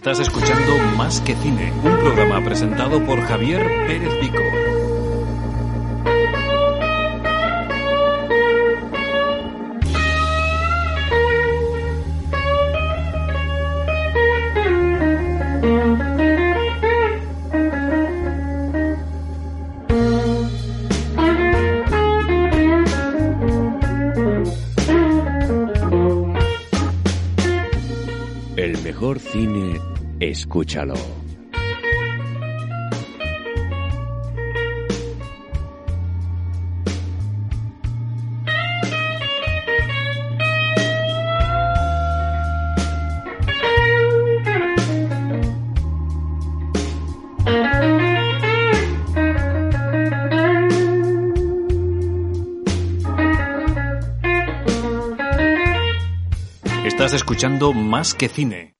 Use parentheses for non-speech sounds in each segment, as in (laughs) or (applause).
Estás escuchando Más que Cine, un programa presentado por Javier Pérez Vico. Mejor cine, escúchalo. Estás escuchando Más que Cine.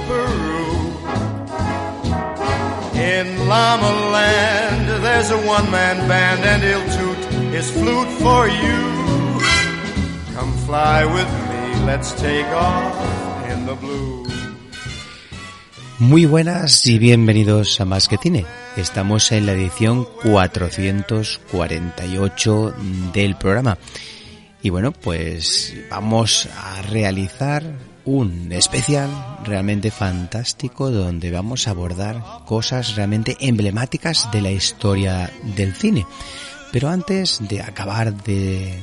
In Llama Land, there's a one-man band and he'll toot his flute for you. Come fly with me, let's take off in the blue. Muy buenas y bienvenidos a Más que Cine. Estamos en la edición 448 del programa. Y bueno, pues vamos a realizar un especial realmente fantástico donde vamos a abordar cosas realmente emblemáticas de la historia del cine. Pero antes de acabar de,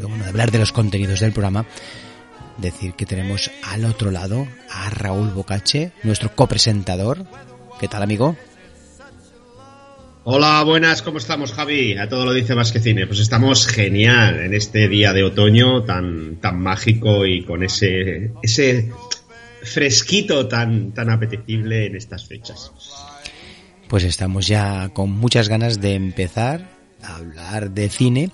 bueno, de hablar de los contenidos del programa, decir que tenemos al otro lado a Raúl Bocache, nuestro copresentador. ¿Qué tal, amigo? Hola, buenas, ¿cómo estamos, Javi? A todo lo dice más que cine. Pues estamos genial en este día de otoño tan, tan mágico y con ese, ese fresquito tan, tan apetecible en estas fechas. Pues estamos ya con muchas ganas de empezar a hablar de cine.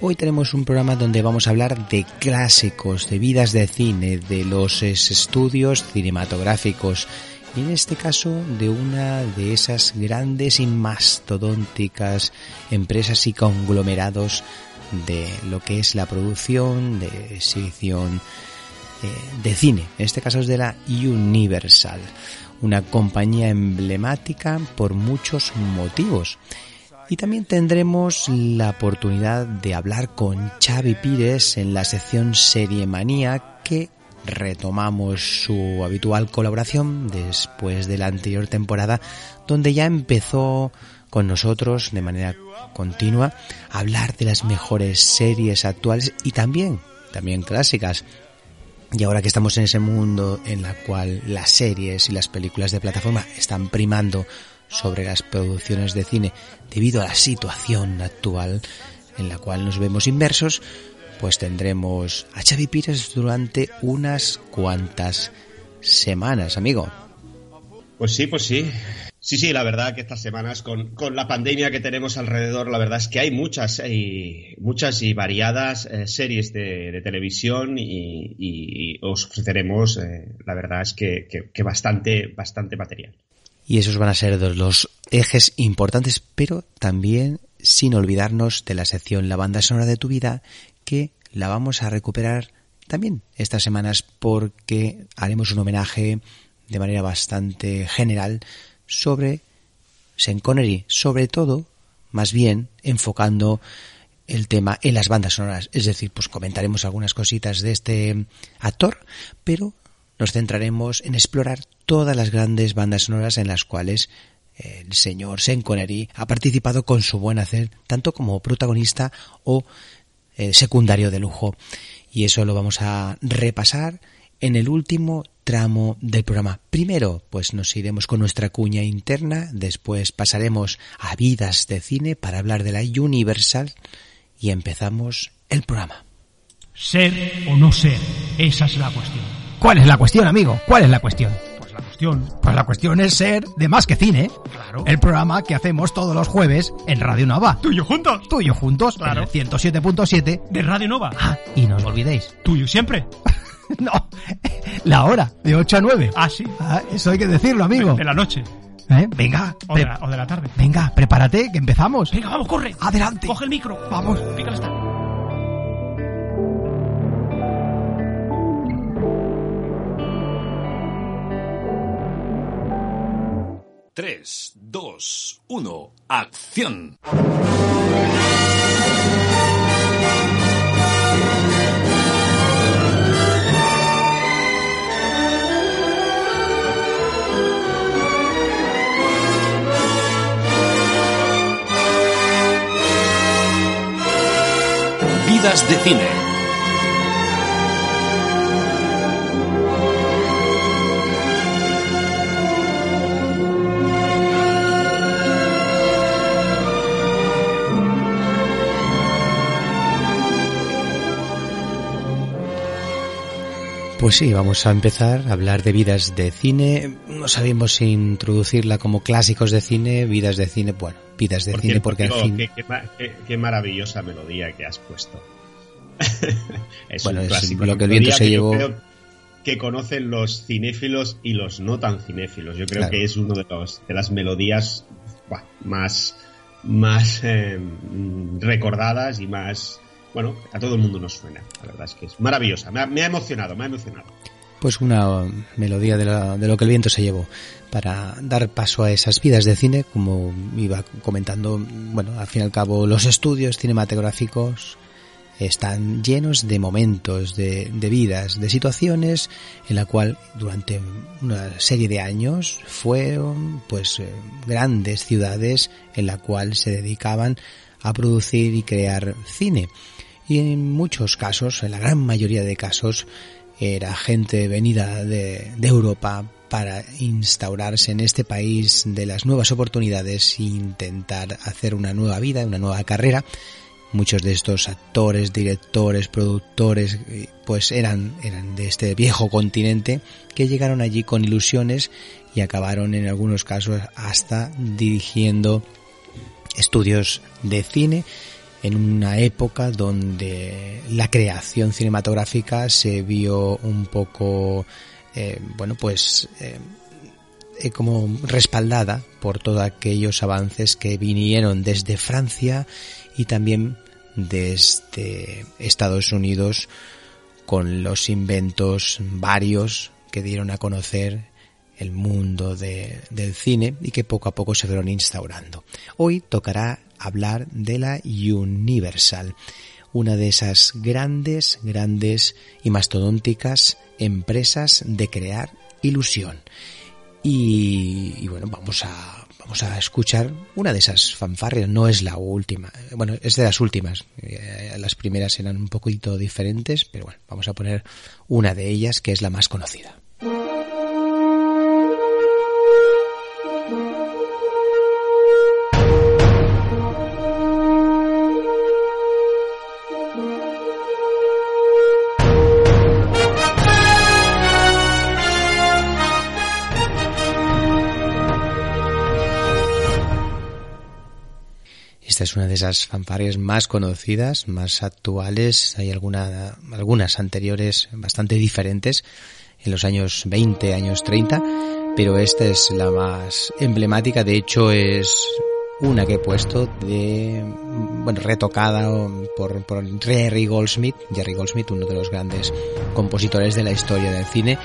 Hoy tenemos un programa donde vamos a hablar de clásicos, de vidas de cine, de los estudios cinematográficos y en este caso de una de esas grandes y mastodónticas empresas y conglomerados de lo que es la producción de exhibición eh, de cine. En este caso es de la Universal, una compañía emblemática por muchos motivos. Y también tendremos la oportunidad de hablar con Xavi Pires en la sección Serie Manía que retomamos su habitual colaboración después de la anterior temporada donde ya empezó con nosotros de manera continua a hablar de las mejores series actuales y también también clásicas. Y ahora que estamos en ese mundo en la cual las series y las películas de plataforma están primando sobre las producciones de cine debido a la situación actual en la cual nos vemos inmersos, pues tendremos a Xavi Pires durante unas cuantas semanas, amigo. Pues sí, pues sí. Sí, sí, la verdad que estas semanas con, con la pandemia que tenemos alrededor, la verdad es que hay muchas y muchas y variadas eh, series de, de televisión y, y, os ofreceremos, eh, la verdad es que, que, que, bastante, bastante material. Y esos van a ser los ejes importantes, pero también sin olvidarnos de la sección La banda sonora de tu vida, que la vamos a recuperar también estas semanas porque haremos un homenaje de manera bastante general sobre Sean Connery, sobre todo, más bien, enfocando el tema en las bandas sonoras. Es decir, pues comentaremos algunas cositas de este actor, pero nos centraremos en explorar todas las grandes bandas sonoras en las cuales el señor Sean Connery ha participado con su buen hacer, tanto como protagonista o eh, secundario de lujo. Y eso lo vamos a repasar en el último tramo del programa. Primero, pues nos iremos con nuestra cuña interna, después pasaremos a vidas de cine para hablar de la Universal y empezamos el programa. Ser o no ser, esa es la cuestión. ¿Cuál es la cuestión, amigo? ¿Cuál es la cuestión? Pues la cuestión es ser de Más que Cine. Claro. El programa que hacemos todos los jueves en Radio Nova. Tuyo juntos. Tuyo juntos. Claro. En el 107.7 de Radio Nova. Ah, y no os olvidéis. Tuyo siempre. (laughs) no. La hora, de 8 a 9. Ah, sí. Ah, eso hay que decirlo, amigo. De la noche. ¿Eh? Venga. O de, la, tarde. Venga, prepárate, que empezamos. Venga, vamos, corre. Adelante. Coge el micro. Vamos. Pícale hasta. 3, 2, 1, acción. Vidas de cine. Pues sí, vamos a empezar a hablar de vidas de cine. No sabemos si introducirla como clásicos de cine, vidas de cine, bueno, vidas de cine porque al fin... qué, qué ma- qué- qué maravillosa melodía que has puesto. (laughs) es Bueno, un es clásico. lo que el viento se que llevó. creo que conocen los cinéfilos y los no tan cinéfilos. Yo creo Claro. que es uno de los de las melodías más más eh, mm, recordadas y más bueno a todo el mundo nos suena. La verdad es que es maravillosa. Me ha, emocionado, me ha emocionado. Pues una melodía de, la- de lo que el viento se llevó para dar paso a esas vidas de cine, como iba comentando, bueno, al fin y al cabo los estudios cinematográficos están llenos de momentos, de, de vidas, de situaciones en la cual durante una serie de años fueron pues eh, grandes ciudades en la cual se dedicaban a producir y crear cine. Y en muchos casos, en la gran mayoría de casos, era gente venida de, de Europa para instaurarse en este país de las nuevas oportunidades e intentar hacer una nueva vida, una nueva carrera. Muchos de estos actores, directores, productores, eh, pues eran, eran de este viejo continente que llegaron allí con ilusiones y acabaron en algunos casos hasta dirigiendo estudios de cine en una época donde la creación cinematográfica se vio un poco, eh, bueno, pues eh, eh, como respaldada por todos aquellos avances que vinieron desde Francia y también desde Estados Unidos con los inventos varios que dieron a conocer el mundo de- del cine y que poco a poco se fueron instaurando. Hoy tocará hablar de la Universal, una de esas grandes, grandes y mastodónticas empresas de crear ilusión. Y, bueno, vamos a, vamos a escuchar una de esas fanfarrias, no es la última, bueno, es de las últimas, Eh, las primeras eran un poquito diferentes, pero bueno, vamos a poner una de ellas que es la más conocida. Esta es una de esas fanfarrias más conocidas, más actuales. Hay alguna, algunas anteriores bastante diferentes en los años 20, años 30, pero esta es la más emblemática. De hecho, es una que he puesto de, bueno, retocada por, por Jerry Goldsmith, Jerry Goldsmith, uno de los grandes compositores de la historia del cine,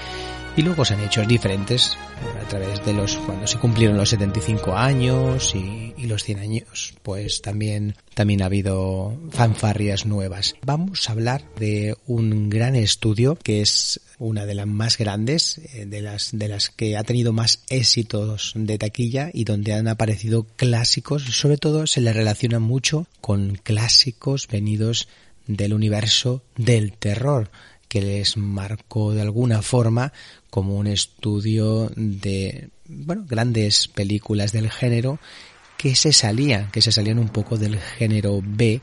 Y luego se han hecho diferentes a través de los cuando se cumplieron los 75 años y, y, los 100 años, pues también también ha habido fanfarrias nuevas. Vamos a hablar de un gran estudio que es una de las más grandes, eh, de las de las que ha tenido más éxitos de taquilla y donde han aparecido clásicos, sobre todo se le relaciona mucho con clásicos venidos del universo del terror que les marcó de alguna forma como un estudio de bueno, grandes películas del género que se salían, que se salían un poco del género B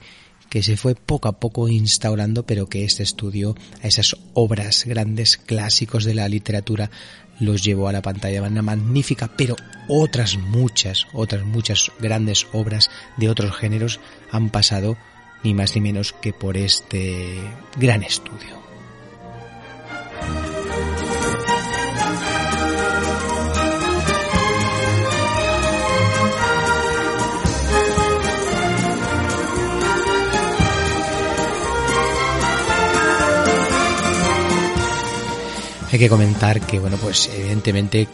que se fue poco a poco instaurando, pero que este estudio a esas obras grandes clásicos de la literatura los llevó a la pantalla. Una magnífica, pero otras muchas, otras muchas grandes obras de otros géneros han pasado ni más ni menos que por este gran estudio. Hay que comentar que, bueno, pues evidentemente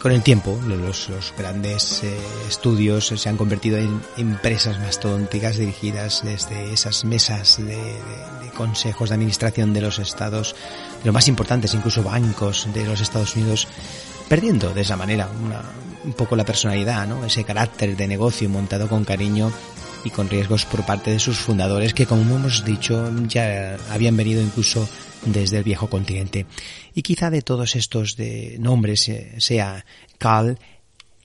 con el tiempo los, grandes eh, estudios se han convertido en empresas mastodónticas dirigidas desde esas mesas de, de, de, consejos de administración de los estados, de los más importantes, incluso bancos de los Estados Unidos, perdiendo de esa manera una, un poco la personalidad, ¿no? ese carácter de negocio montado con cariño y con riesgos por parte de sus fundadores que como hemos dicho ya habían venido incluso desde el viejo continente. Y quizá de todos estos de nombres sea Carl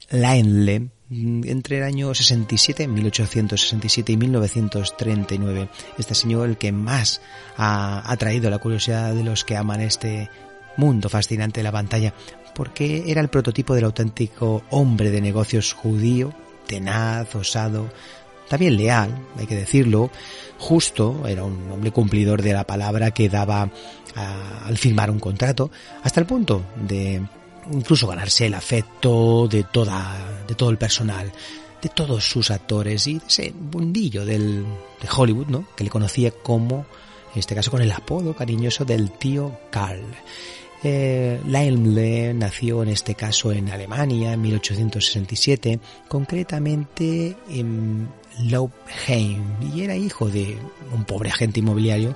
Laenle entre el año 67, 1867 y 1939. Este señor el que más ha atraído la curiosidad de los que aman este mundo fascinante de la pantalla, porque era el prototipo del auténtico hombre de negocios judío, tenaz, osado, también leal, hay que decirlo, justo, era un hombre cumplidor de la palabra que daba al firmar un contrato, hasta el punto de incluso ganarse el afecto de toda, de todo el personal, de todos sus actores y ese bundillo del, de Hollywood, ¿no? Que le conocía como, en este caso con el apodo cariñoso del tío Carl. Eh, Laimle nació en este caso en Alemania en 1867, concretamente en Laubheim, y era hijo de un pobre agente inmobiliario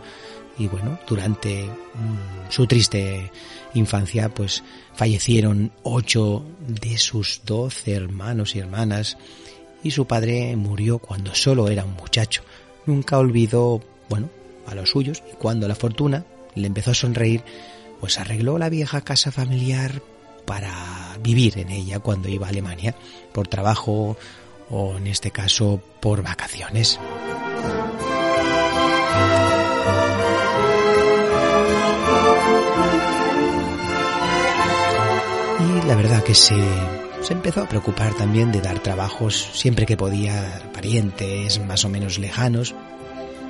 y bueno, durante mm, su triste infancia pues fallecieron ocho de sus doce hermanos y hermanas y su padre murió cuando solo era un muchacho. Nunca olvidó, bueno, a los suyos y cuando la fortuna le empezó a sonreír, pues arregló la vieja casa familiar para vivir en ella cuando iba a Alemania por trabajo o en este caso por vacaciones. La verdad que se, se empezó a preocupar también de dar trabajos siempre que podía parientes más o menos lejanos,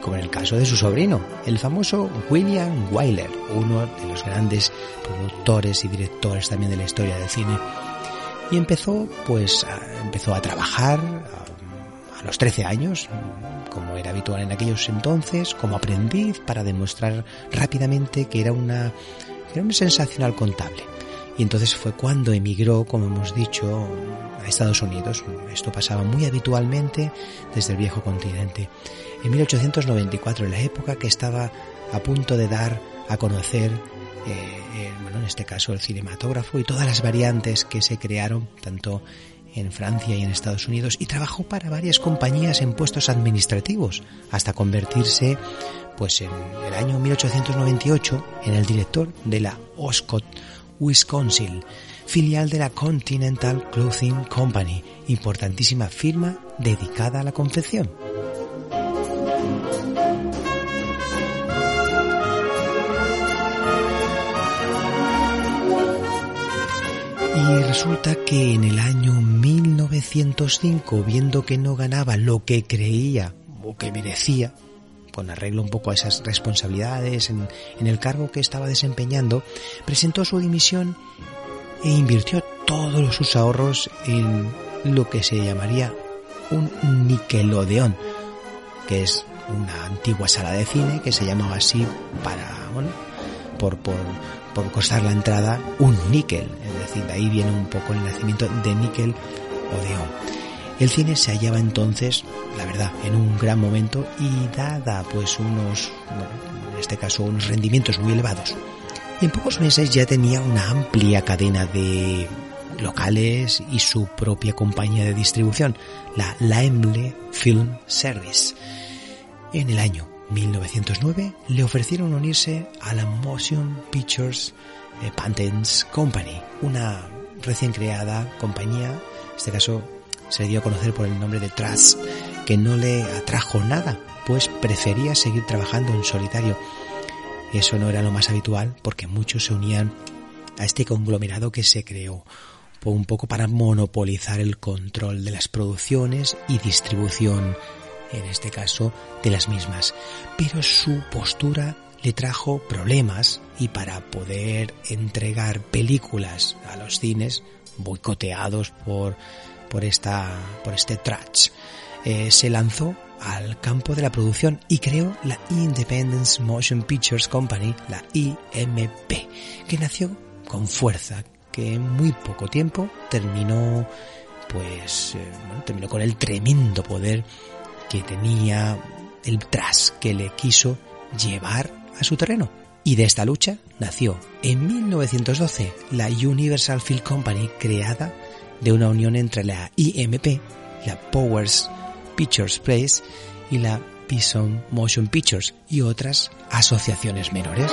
como en el caso de su sobrino, el famoso William Wyler, uno de los grandes productores y directores también de la historia del cine. Y empezó, pues, a, empezó a trabajar a, a los 13 años, como era habitual en aquellos entonces, como aprendiz para demostrar rápidamente que era una, era un sensacional contable. Y entonces fue cuando emigró, como hemos dicho, a Estados Unidos. Esto pasaba muy habitualmente desde el viejo continente en 1894, en la época que estaba a punto de dar a conocer, eh, eh, bueno, en este caso el cinematógrafo y todas las variantes que se crearon tanto en Francia y en Estados Unidos y trabajó para varias compañías en puestos administrativos hasta convertirse pues en el año 1898 en el director de la Oscott Wisconsin, filial de la Continental Clothing Company, importantísima firma dedicada a la confección. Y resulta que en el año 1905, viendo que no ganaba lo que creía o que merecía, con arreglo un poco a esas responsabilidades en, en, el cargo que estaba desempeñando, presentó su dimisión e invirtió todos sus ahorros en lo que se llamaría un Nickelodeon, que es una antigua sala de cine que se llamaba así para, bueno, por, por, por costar la entrada un níquel, es decir, de ahí viene un poco el nacimiento de níquel Odeón. El cine se hallaba entonces, la verdad, en un gran momento y dada pues unos, en este caso, unos rendimientos muy elevados. Y en pocos meses ya tenía una amplia cadena de locales y su propia compañía de distribución, la Laemle Film Service. En el año 1909 le ofrecieron unirse a la Motion Pictures Patents Company, una recién creada compañía, en este caso se dio a conocer por el nombre de Trust, que no le atrajo nada, pues prefería seguir trabajando en solitario. Eso no era lo más habitual porque muchos se unían a este conglomerado que se creó un poco para monopolizar el control de las producciones y distribución, en este caso, de las mismas. Pero su postura le trajo problemas y para poder entregar películas a los cines boicoteados por, por, esta, por este trash, eh, se lanzó al campo de la producción y creó la Independence Motion Pictures Company, la IMP, que nació con fuerza, que en muy poco tiempo terminó pues eh, terminó con el tremendo poder que tenía el tras que le quiso llevar a su terreno. Y de esta lucha nació en 1912 la Universal Film Company creada de una unión entre la IMP, la Powers Pictures Place y la Bison Motion Pictures y otras asociaciones menores.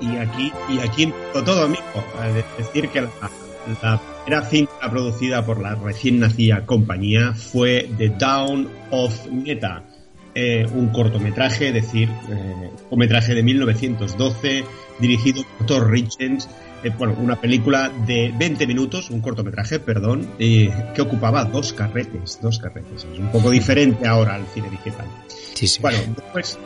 Y aquí, y aquí todo, amigo. Es decir, que la, la primera cinta producida por la recién nacida compañía fue The Down of Meta, eh, un cortometraje, es decir, eh, un metraje de 1912, dirigido por Thor Richens, eh, bueno, una película de 20 minutos, un cortometraje, perdón, que ocupaba dos carretes, dos carretes. Es un poco diferente ahora al cine digital. Sí, sí. Bueno, después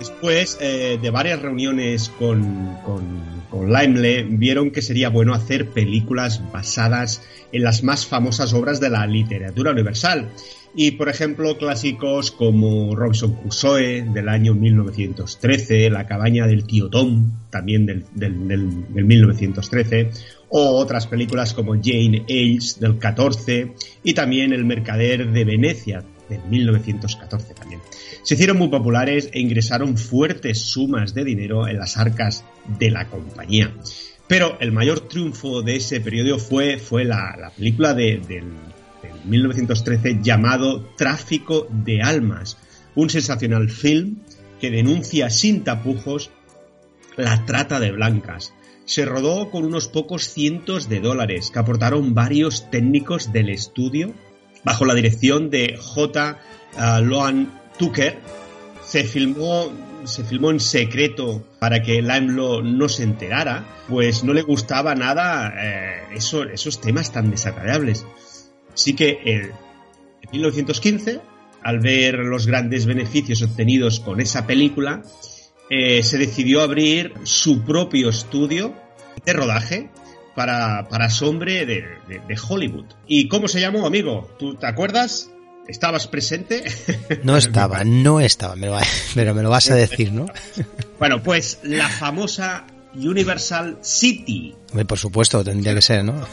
Después eh, de varias reuniones con, con, con vieron que sería bueno hacer películas basadas en las más famosas obras de la literatura universal. Y, por ejemplo, clásicos como Robinson Crusoe del año 1913, La cabaña del tío Tom, también del, del, del, del 1913, o otras películas como Jane Eyre del 14 y también El mercader de Venecia del 1914 también se hicieron muy populares e ingresaron fuertes sumas de dinero en las arcas de la compañía. Pero el mayor triunfo de ese periodo fue, fue la, la película de, del 1913 llamado Tráfico de Almas, un sensacional film que denuncia sin tapujos la trata de blancas. Se rodó con unos pocos cientos de dólares que aportaron varios técnicos del estudio bajo la dirección de J. Loan Tucker se filmó se filmó en secreto para que Limelo no se enterara, pues no le gustaba nada eh, eso, esos temas tan desagradables. Así que eh, en 1915, al ver los grandes beneficios obtenidos con esa película, eh, se decidió abrir su propio estudio de rodaje para, para Sombre de, de, de Hollywood. ¿Y cómo se llamó, amigo? ¿Tú te acuerdas? ¿Estabas presente? (laughs) No estaba, no estaba, (laughs) pero me lo vas a decir, ¿no? Bueno, pues la famosa Universal City. Por supuesto, tendría que ser, ¿no? (laughs)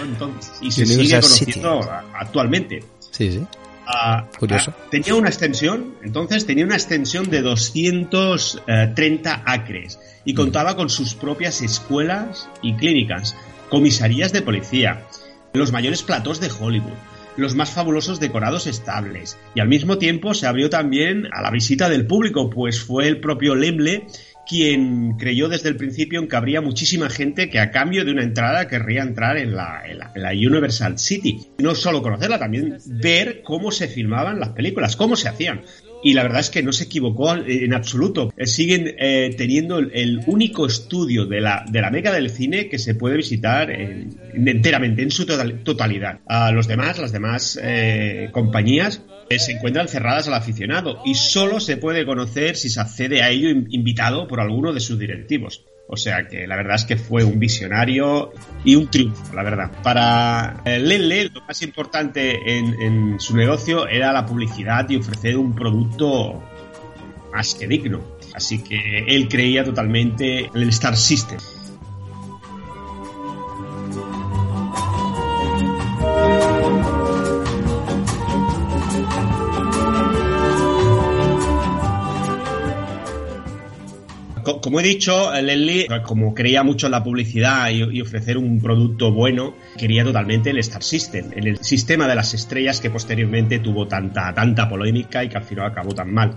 Entonces y se Universal sigue conociendo City. actualmente. Sí, sí. Uh, Curioso. Uh, tenía una extensión, entonces tenía una extensión de 230 acres y contaba con sus propias escuelas y clínicas, comisarías de policía, los mayores platós de Hollywood los más fabulosos decorados estables. Y al mismo tiempo se abrió también a la visita del público, pues fue el propio Lemble quien creyó desde el principio en que habría muchísima gente que a cambio de una entrada querría entrar en la, Universal City. No solo conocerla, también ver cómo se filmaban las películas, cómo se hacían y la verdad es que no se equivocó en absoluto. Siguen eh, teniendo el, único estudio de la, de la meca del cine que se puede visitar en, en, enteramente, en su total, totalidad. A los demás, las demás eh, compañías, eh, se encuentran cerradas al aficionado y solo se puede conocer si se accede a ello invitado por alguno de sus directivos. O sea que la verdad es que fue un visionario y un triunfo, la verdad. Para eh, Lele, lo más importante en, en su negocio era la publicidad y ofrecer un producto más que digno. Así que él creía totalmente en el Star System. Como he dicho, Leslie, como creía mucho en la publicidad y, ofrecer un producto bueno, quería totalmente el Star System, el sistema de las estrellas que posteriormente tuvo tanta, tanta polémica y que al final acabó tan mal.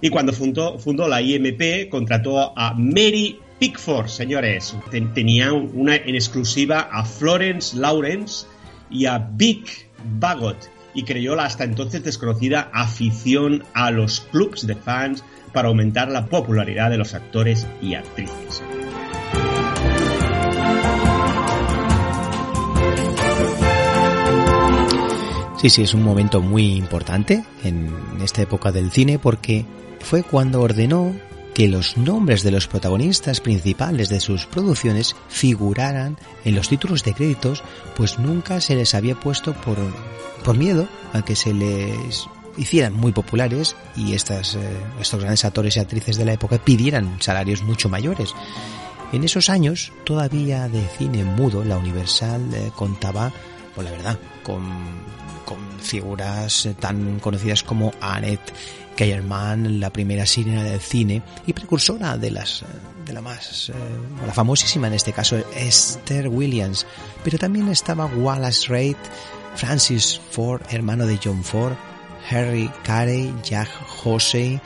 Y cuando fundó, fundó la IMP, contrató a Mary Pickford, señores. Ten- tenía una en exclusiva a Florence Lawrence y a Vic Bagot y creó la hasta entonces desconocida afición a los clubs de fans para aumentar la popularidad de los actores y actrices. Sí, sí, es un momento muy importante en esta época del cine porque fue cuando ordenó que los nombres de los protagonistas principales de sus producciones figuraran en los títulos de créditos, pues nunca se les había puesto por, por miedo a que se les hicieran muy populares y estas, eh, estos grandes actores y actrices de la época pidieran salarios mucho mayores. En esos años, todavía de cine mudo, la Universal eh, contaba, pues la verdad, con, figuras eh, tan conocidas como Annette Kellerman, la primera sirena del cine y precursora de las de la más la famosísima en este caso Esther Williams, pero también estaba Wallace Reid, Francis Ford, hermano de John Ford, Harry Carey, Jack Hosey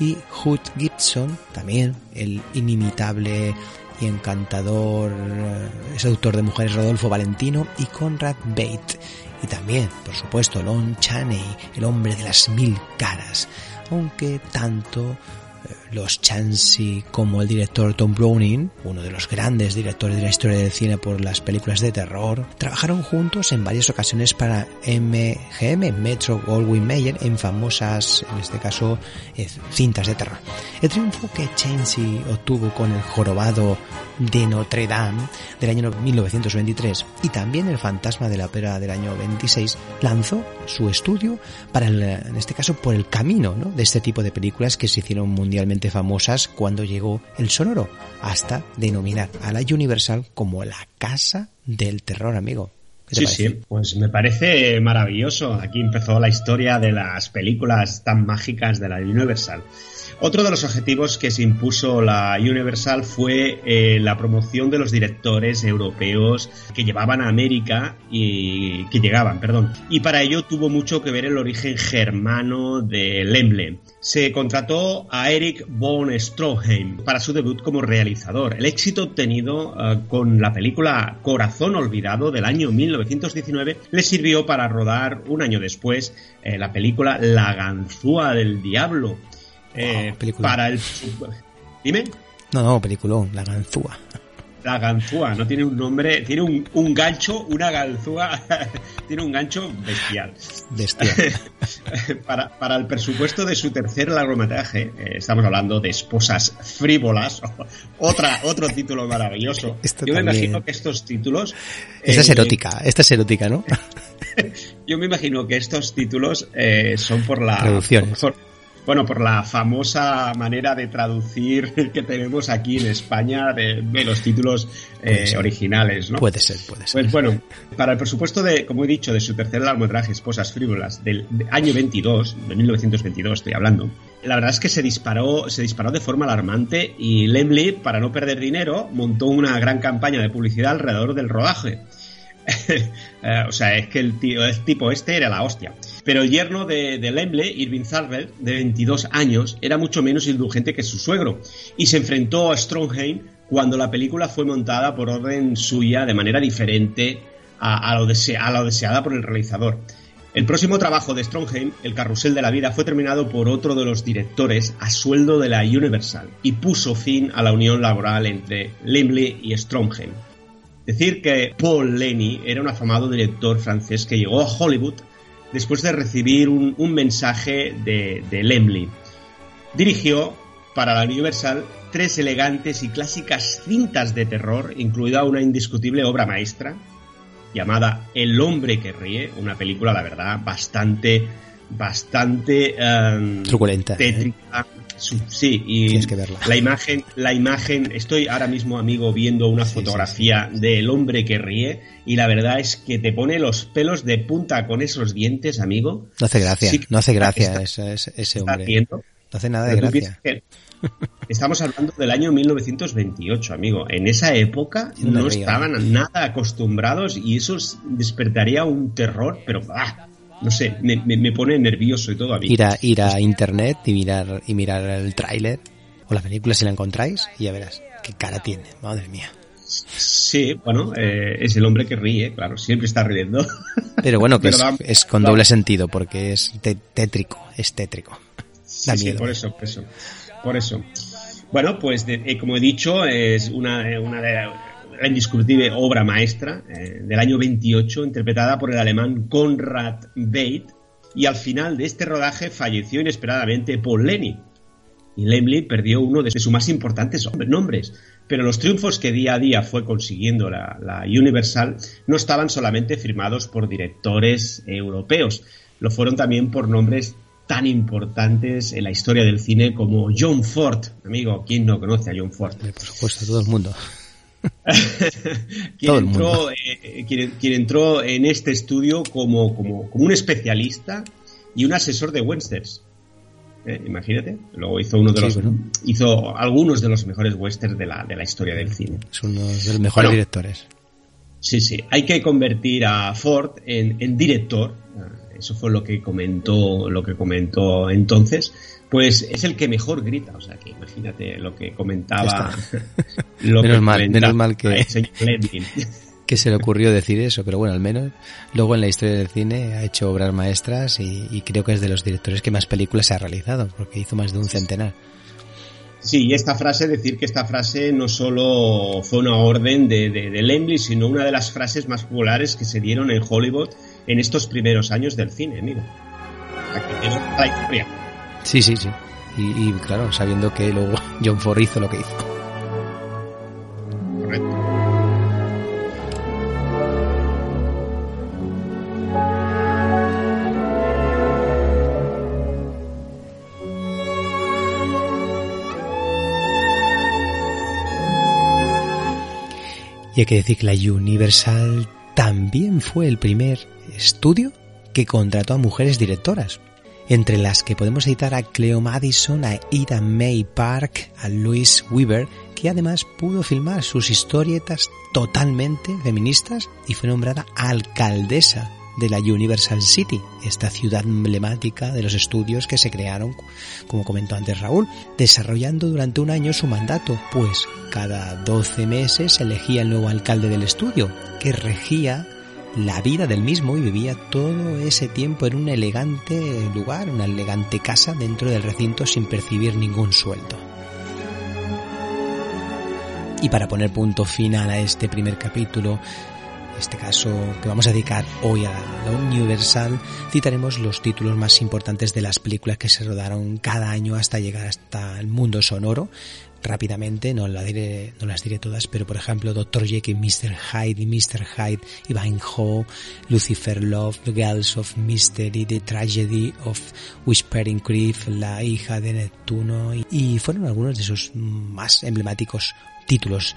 y Hood Gibson, también el inimitable y encantador eh, seductor de mujeres Rodolfo Valentino y Conrad Bate. Y también, por supuesto, Lon Chaney, el hombre de las mil caras. Aunque tanto eh, los Chansey como el director Tom Browning, uno de los grandes directores de la historia del cine por las películas de terror, trabajaron juntos en varias ocasiones para MGM, Metro Goldwyn Mayer, en famosas, en este caso, eh, cintas de terror. El triunfo que Chansey obtuvo con el jorobado de Notre Dame del año 1923 y también el fantasma de la ópera del año 26 lanzó su estudio para en este caso por el camino ¿no? de este tipo de películas que se hicieron mundialmente famosas cuando llegó el sonoro hasta denominar a la Universal como la casa del terror amigo ¿Qué te Sí, parece? sí, pues me parece maravilloso. Aquí empezó la historia de las películas tan mágicas de la Universal. Otro de los objetivos que se impuso la Universal fue eh, la promoción de los directores europeos que llevaban a América y que llegaban, perdón. Y para ello tuvo mucho que ver el origen germano de Lemble. Se contrató a Eric von Stroheim para su debut como realizador. El éxito obtenido eh, con la película Corazón Olvidado del año 1919 le sirvió para rodar un año después eh, la película La Ganzúa del Diablo. Eh, película. para el. Dime. No, no, peliculón, La Ganzúa. La ganzúa, no tiene un nombre, tiene un, un gancho, una ganzúa, (laughs) tiene un gancho bestial. Bestial. (laughs) para, para el presupuesto de su tercer largometraje, eh, estamos hablando de Esposas Frívolas, (laughs) otra, otro título maravilloso. Esto Yo me imagino que estos títulos. Esta es eh, erótica, esta es erótica, ¿no? Yo me imagino que estos títulos eh, son por la. Traducciones. por- bueno, por la famosa manera de traducir (laughs) que tenemos aquí en España de, de los títulos eh, originales, ¿no? Puede ser, puede ser. Pues bueno, (laughs) para el presupuesto de, como he dicho, de su tercer largometraje, Esposas Frívolas, del de año 22, de 1922 estoy hablando, la verdad es que se disparó, se disparó de forma alarmante y Lemley, para no perder dinero, montó una gran campaña de publicidad alrededor del rodaje. (laughs) Eh, o sea, es que el, tío, el tipo este era la hostia. Pero el yerno de, de Irving Zarvel, de 22 años, era mucho menos indulgente que su suegro y se enfrentó a Strongheim cuando la película fue montada por orden suya de manera diferente a lo deseada por el realizador. El próximo trabajo de Strongheim, El Carrusel de la Vida, fue terminado por otro de los directores a sueldo de la Universal y puso fin a la unión laboral entre Lemley y Strongheim. Decir que Paul Lenny era un afamado director francés que llegó a Hollywood después de recibir un, un mensaje de, de Lemley. Dirigió para la Universal tres elegantes y clásicas cintas de terror, incluida una indiscutible obra maestra llamada El hombre que ríe, una película, la verdad, bastante, bastante um, truculenta, ¿eh? Sí, y que verla. la imagen, la imagen, estoy ahora mismo, amigo, viendo una Sí, fotografía del hombre que ríe, y la verdad es que te pone los pelos de punta con esos dientes, amigo. No hace gracia, no hace gracia está- ese, hombre. No hace nada de gracia. Estamos hablando del año 1928, amigo. En esa época no estaban nada acostumbrados y eso despertaría un terror, pero ah, no sé, me, me- pone nervioso y todo a mí. Ir a, ir a internet y mirar, y mirar el tráiler o la película si la encontráis y ya verás qué cara tiene. Madre mía. Sí, bueno, eh, es el hombre que ríe, claro, siempre está riendo. Pero bueno, que Pero es, da- es con da- doble sentido porque es tétrico, es tétrico. Sí, Da sí, miedo. por eso, por eso. Por eso. Bueno, pues de- eh, como he dicho, es una, eh, una de la indiscutible obra maestra eh, del año 28, interpretada por el alemán Konrad Veidt, y al final de este rodaje falleció inesperadamente Paul Lenny. Y Lemley perdió uno de sus más importantes nombres. Pero los triunfos que día a día fue consiguiendo la, la Universal no estaban solamente firmados por directores europeos, lo fueron también por nombres tan importantes en la historia del cine como John Ford. Amigo, ¿quién no conoce a John Ford? Por supuesto, todo el mundo. (laughs) quien, entró, eh, quien, quien entró en este estudio como, como, como un especialista y un asesor de westerns. Eh, imagínate, luego hizo uno de Sí, los hizo algunos de los mejores westerns de la, de la historia del cine. Es uno de los mejores Bueno. directores. Sí, sí, hay que convertir a Ford en, en director. Eso fue lo que comentó, lo que comentó entonces. Pues es el que mejor grita, o sea que imagínate lo que comentaba. (laughs) lo Menos que mal, comentaba menos mal que-. (laughs) Que se le ocurrió decir eso, pero bueno, al menos luego en la historia del cine ha hecho obras maestras y, y creo que es de los directores que más películas ha realizado, porque hizo más de un centenar. Sí, y esta frase, decir que esta frase no solo fue una orden de, de, de Lemley, sino una de las frases más populares que se dieron en Hollywood en estos primeros años del cine, mira. Historia. Sí, sí, sí. Y, y, claro, sabiendo que luego (laughs) John Ford hizo lo que hizo. Correcto. Y hay que decir que la Universal también fue el primer estudio que contrató a mujeres directoras, entre las que podemos citar a Cleo Madison, a Ida May Park, a Louise Weaver, que además pudo filmar sus historietas totalmente feministas y fue nombrada alcaldesa de la Universal City, esta ciudad emblemática de los estudios que se crearon, como comentó antes Raúl, desarrollando durante un año su mandato, pues cada 12 meses se elegía el nuevo alcalde del estudio, que regía la vida del mismo y vivía todo ese tiempo en un elegante lugar, una elegante casa dentro del recinto sin percibir ningún sueldo. Y para poner punto final a este primer capítulo, este caso que vamos a dedicar hoy a la Universal, citaremos los títulos más importantes de las películas que se rodaron cada año hasta llegar hasta el mundo sonoro. Rápidamente, no, la diré, no las diré todas, pero por ejemplo, Dr. Jekyll, Mr. Hyde y Mr. Hyde, Ivanhoe, Lucifer Love, The Girls of Mystery, The Tragedy of Whispering Cliff, La hija de Neptuno, y, y fueron algunos de sus más emblemáticos títulos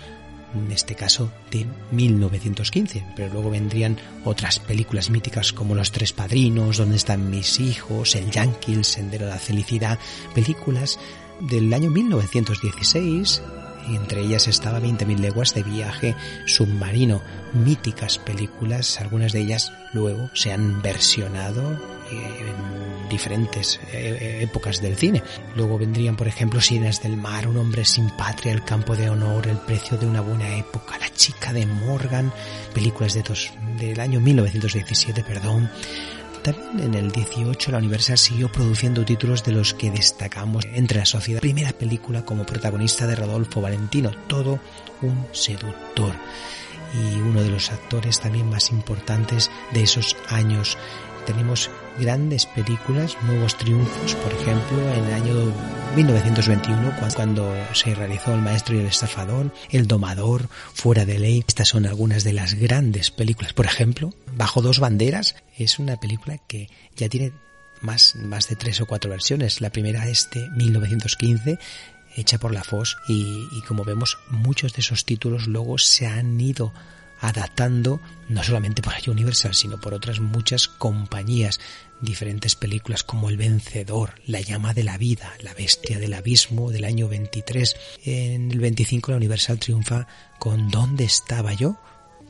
en este caso de 1915, pero luego vendrían otras películas míticas como Los Tres Padrinos, Dónde están mis hijos, El Yankee, El Sendero de la Felicidad, películas del año 1916, y entre ellas estaba 20.000 leguas de viaje submarino, míticas películas, algunas de ellas luego se han versionado en diferentes eh, épocas del cine. Luego vendrían, por ejemplo, Sirenas del Mar, Un hombre sin patria, El campo de honor, El precio de una buena época, La chica de Morgan, películas de dos, del año 1917, perdón. También en el 18 la Universal siguió produciendo títulos de los que destacamos entre la sociedad. Primera película como protagonista de Rodolfo Valentino, todo un seductor. Y uno de los actores también más importantes de esos años. Tenemos grandes películas, nuevos triunfos, por ejemplo, en el año 1921, cuando se realizó El Maestro y el Estafador, El Domador, Fuera de Ley. Estas son algunas de las grandes películas. Por ejemplo, Bajo dos banderas es una película que ya tiene más, más de tres o cuatro versiones. La primera es de 1915 hecha por la FOS y, como vemos muchos de esos títulos luego se han ido adaptando no solamente por Universal sino por otras muchas compañías diferentes películas como El Vencedor, La llama de la vida, La bestia del abismo del año 23 en el 25 la Universal triunfa con ¿Dónde estaba yo?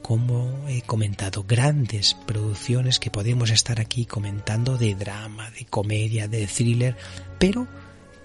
como he comentado, grandes producciones que podemos estar aquí comentando de drama, de comedia, de thriller, pero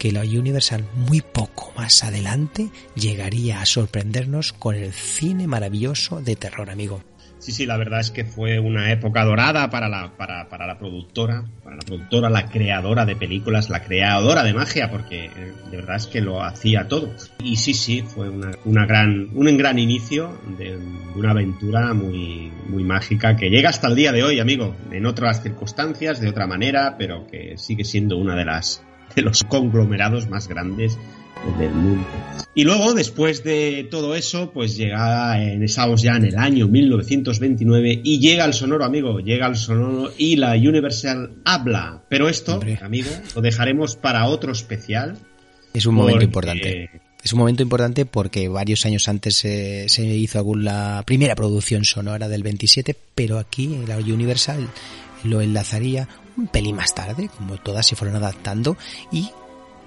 que la Universal muy poco más adelante llegaría a sorprendernos con el cine maravilloso de terror, amigo. Sí, sí, la verdad es que fue una época dorada para la, para, para la productora, para la productora, la creadora de películas, la creadora de magia, porque eh, de verdad es que lo hacía todo. Y sí, sí, fue una, una gran, un gran inicio de, una aventura muy, muy mágica que llega hasta el día de hoy, amigo, en otras circunstancias, de otra manera, pero que sigue siendo una de las de los conglomerados más grandes del mundo. Y luego, después de todo eso, pues llega, en, estamos ya en el año 1929 y llega el sonoro, amigo, llega el sonoro y la Universal habla. Pero esto, Hombre. amigo, lo dejaremos para otro especial. Es un momento porque- importante. Es un momento importante porque varios años antes se, se hizo algún- la primera producción sonora del 27, pero aquí la Universal lo enlazaría un pelín más tarde, como todas se fueron adaptando, y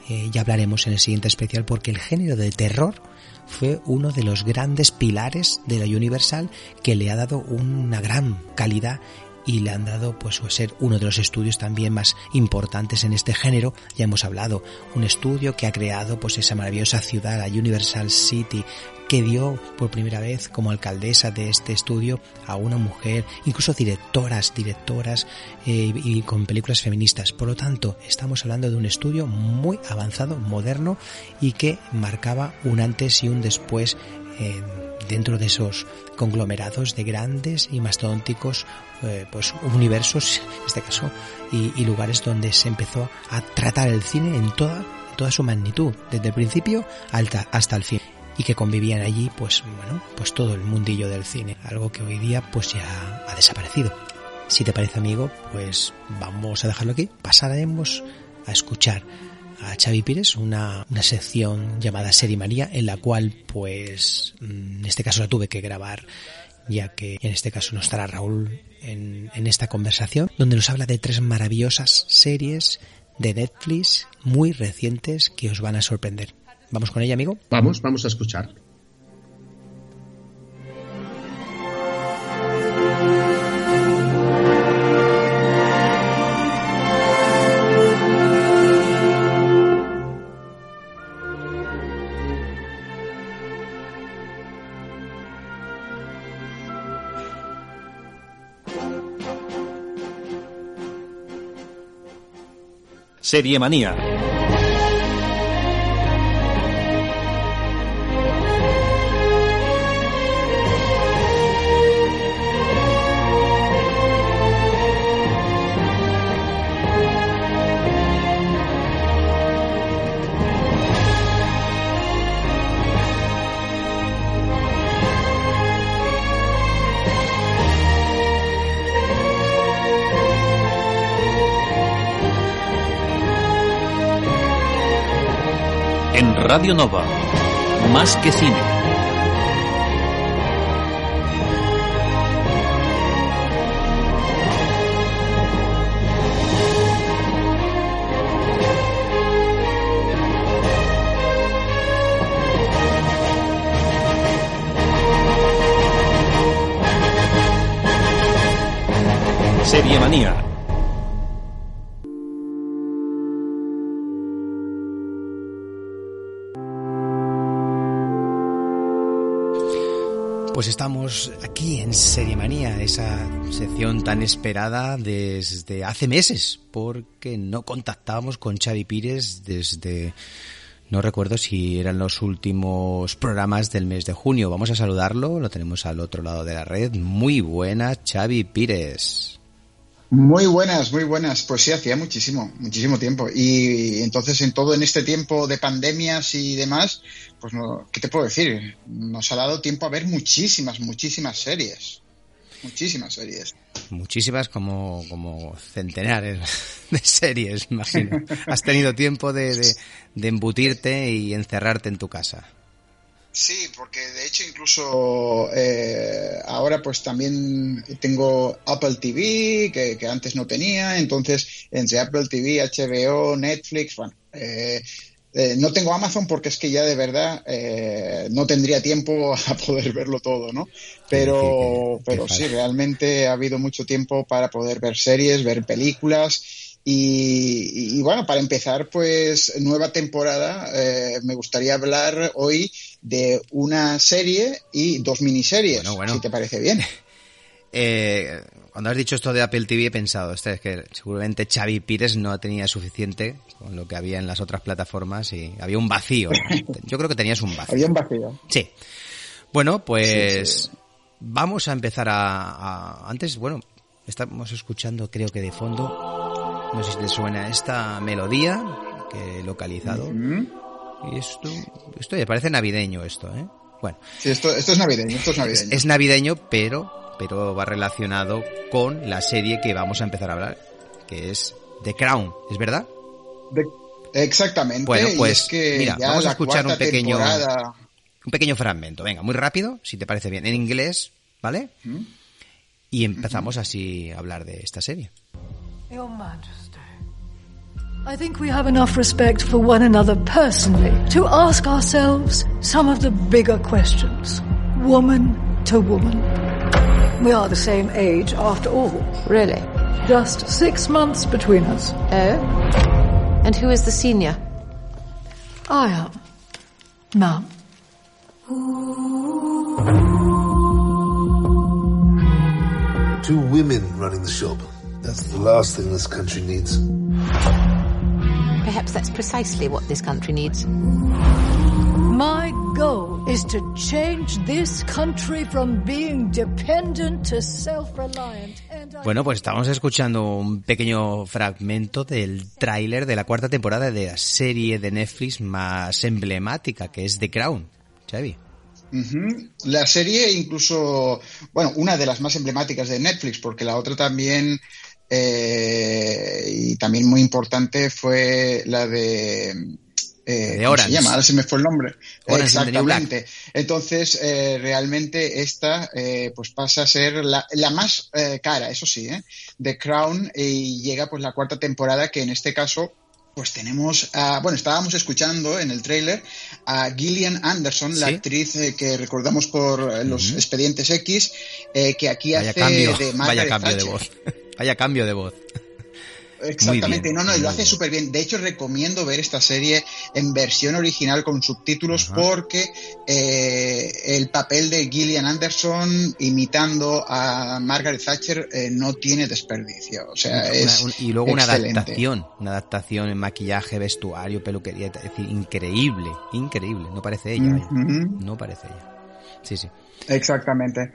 eh, ya hablaremos en el siguiente especial porque el género de terror fue uno de los grandes pilares de la Universal que le ha dado una gran calidad y le han dado pues a ser uno de los estudios también más importantes en este género. Ya hemos hablado. Un estudio que ha creado pues esa maravillosa ciudad la Universal City que dio por primera vez como alcaldesa de este estudio a una mujer incluso directoras directoras eh, y con películas feministas. Por lo tanto estamos hablando de un estudio muy avanzado moderno y que marcaba un antes y un después eh, dentro de esos conglomerados de grandes y mastodónticos eh, pues universos en este caso y, y lugares donde se empezó a tratar el cine en toda toda su magnitud desde el principio hasta, hasta el fin y que convivían allí pues bueno pues todo el mundillo del cine algo que hoy día pues ya ha desaparecido. Si te parece amigo pues vamos a dejarlo aquí. Pasaremos a escuchar a Xavi Pires, una, una sección llamada Serie María, en la cual, pues, mm, en este caso la tuve que grabar, ya que en este caso no estará Raúl en, en esta conversación, donde nos habla de tres maravillosas series de Netflix muy recientes que os van a sorprender. ¿Vamos con ella, amigo? Vamos, vamos a escuchar. Serie Manía. Radio Nova. Más que cine. Pues estamos aquí en Serie Manía, esa sección tan esperada desde hace meses, porque no contactábamos con Xavi Pires desde No recuerdo si eran los últimos programas del mes de junio. Vamos a saludarlo, lo tenemos al otro lado de la red. Muy buenas, Xavi Pires. Muy buenas, muy buenas. Pues sí, hacía muchísimo, muchísimo tiempo. Y entonces en todo en este tiempo de pandemias y demás, pues no, ¿qué te puedo decir? Nos ha dado tiempo a ver muchísimas, muchísimas series. Muchísimas series. Muchísimas, como, como centenares (laughs) de series, imagino. Has tenido tiempo de, de, de embutirte y encerrarte en tu casa. Sí, porque de hecho incluso eh, ahora pues también tengo Apple TV, que, que, antes no tenía, entonces entre Apple TV, HBO, Netflix, bueno, eh, eh, no tengo Amazon porque es que ya de verdad eh, no tendría tiempo (laughs) a poder verlo todo, ¿no? Pero, pero sí, realmente ha habido mucho tiempo para poder ver series, ver películas y, y, bueno, para empezar, pues nueva temporada, eh, me gustaría hablar hoy de una serie y dos miniseries, bueno, bueno. si te parece bien. (laughs) eh, cuando has dicho esto de Apple TV he pensado, este es que seguramente Xavi Pires no tenía suficiente con lo que había en las otras plataformas y había un vacío. (laughs) Yo creo que tenías un vacío. Había un vacío. Sí. Bueno, pues sí, sí. vamos a empezar a, a, Antes, bueno, estamos escuchando creo que de fondo no sé si te suena esta melodía que he localizado. -huh. Y esto, esto me parece navideño esto, ¿eh? Bueno. Sí, esto, esto es navideño, esto es navideño. Es, es, navideño, pero, pero va relacionado con la serie que vamos a empezar a hablar, que es The Crown, ¿es verdad? De, exactamente. Bueno, pues es que mira, vamos a escuchar un pequeño, temporada... un pequeño fragmento. Venga, muy rápido, si te parece bien, en inglés, ¿vale? Y empezamos así a hablar de esta serie. Your Majesty. I think we have enough respect for one another personally to ask ourselves some of the bigger questions, woman to woman. We are the same age after all. Really? Just six months between us. Oh? And who is the senior? I am. Ma'am. Two women running the shop. That's the last thing this country needs. Perhaps that's precisely what this country needs. My goal is to change this country from being dependent to self-reliant. Bueno, pues estamos escuchando un pequeño fragmento del tráiler de la cuarta temporada de la serie de Netflix más emblemática, que es The Crown. Xavi. Uh -huh. La serie incluso, bueno, una de las más emblemáticas de Netflix, porque la otra también eh, y también muy importante fue la de eh, de Orange. se llama? Ahora se me fue el nombre. Orange Exactamente. Entonces, eh, realmente esta eh, pues pasa a ser la, la más eh, cara, eso sí, ¿eh? The Crown y llega pues la cuarta temporada que en este caso pues tenemos, a, bueno, estábamos escuchando en el tráiler a Gillian Anderson, ¿Sí? la actriz eh, que recordamos por los uh -huh. Expedientes X, eh, que aquí vaya hace cambio, de Margaret Vaya cambio Thatcher. de voz. Vaya cambio de voz. (laughs) Exactamente, no, no, lo hace súper bien. De hecho, recomiendo ver esta serie en versión original con subtítulos Ajá. porque eh, el papel de Gillian Anderson imitando a Margaret Thatcher eh, no tiene desperdicio. O sea, una, es una, y luego excelente. una adaptación, una adaptación en maquillaje, vestuario, peluquería, es decir, increíble, increíble. No parece ella, no parece ella. Sí, sí. Exactamente.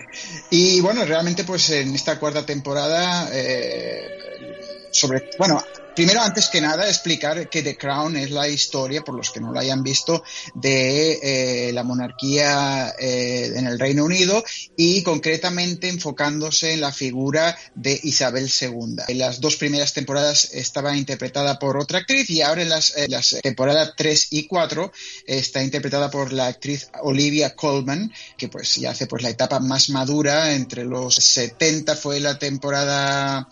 Y bueno, realmente pues en esta cuarta temporada eh, sobre, bueno, primero, antes que nada, explicar que The Crown es la historia, por los que no lo hayan visto, de eh, la monarquía eh, en el Reino Unido y concretamente enfocándose en la figura de Isabel II. En las dos primeras temporadas estaba interpretada por otra actriz y ahora en las, las temporadas 3 y 4 está interpretada por la actriz Olivia Colman, que pues ya hace pues la etapa más madura, entre los 70 fue la temporada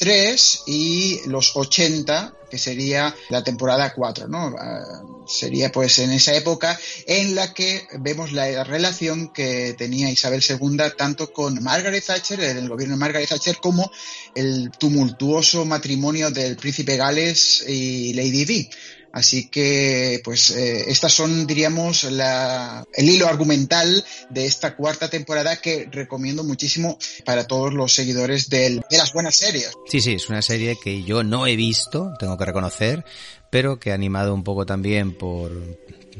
3 y los 80, que sería la temporada 4, ¿no? Uh, sería pues en esa época en la que vemos la relación que tenía Isabel II tanto con Margaret Thatcher, el gobierno de Margaret Thatcher, como el tumultuoso matrimonio del príncipe Gales y Lady Di. Así que, pues, eh, estas son, diríamos, la, el hilo argumental de esta cuarta temporada que recomiendo muchísimo para todos los seguidores del, de las buenas series. Sí, sí, es una serie que yo no he visto, tengo que reconocer, pero que animado un poco también por,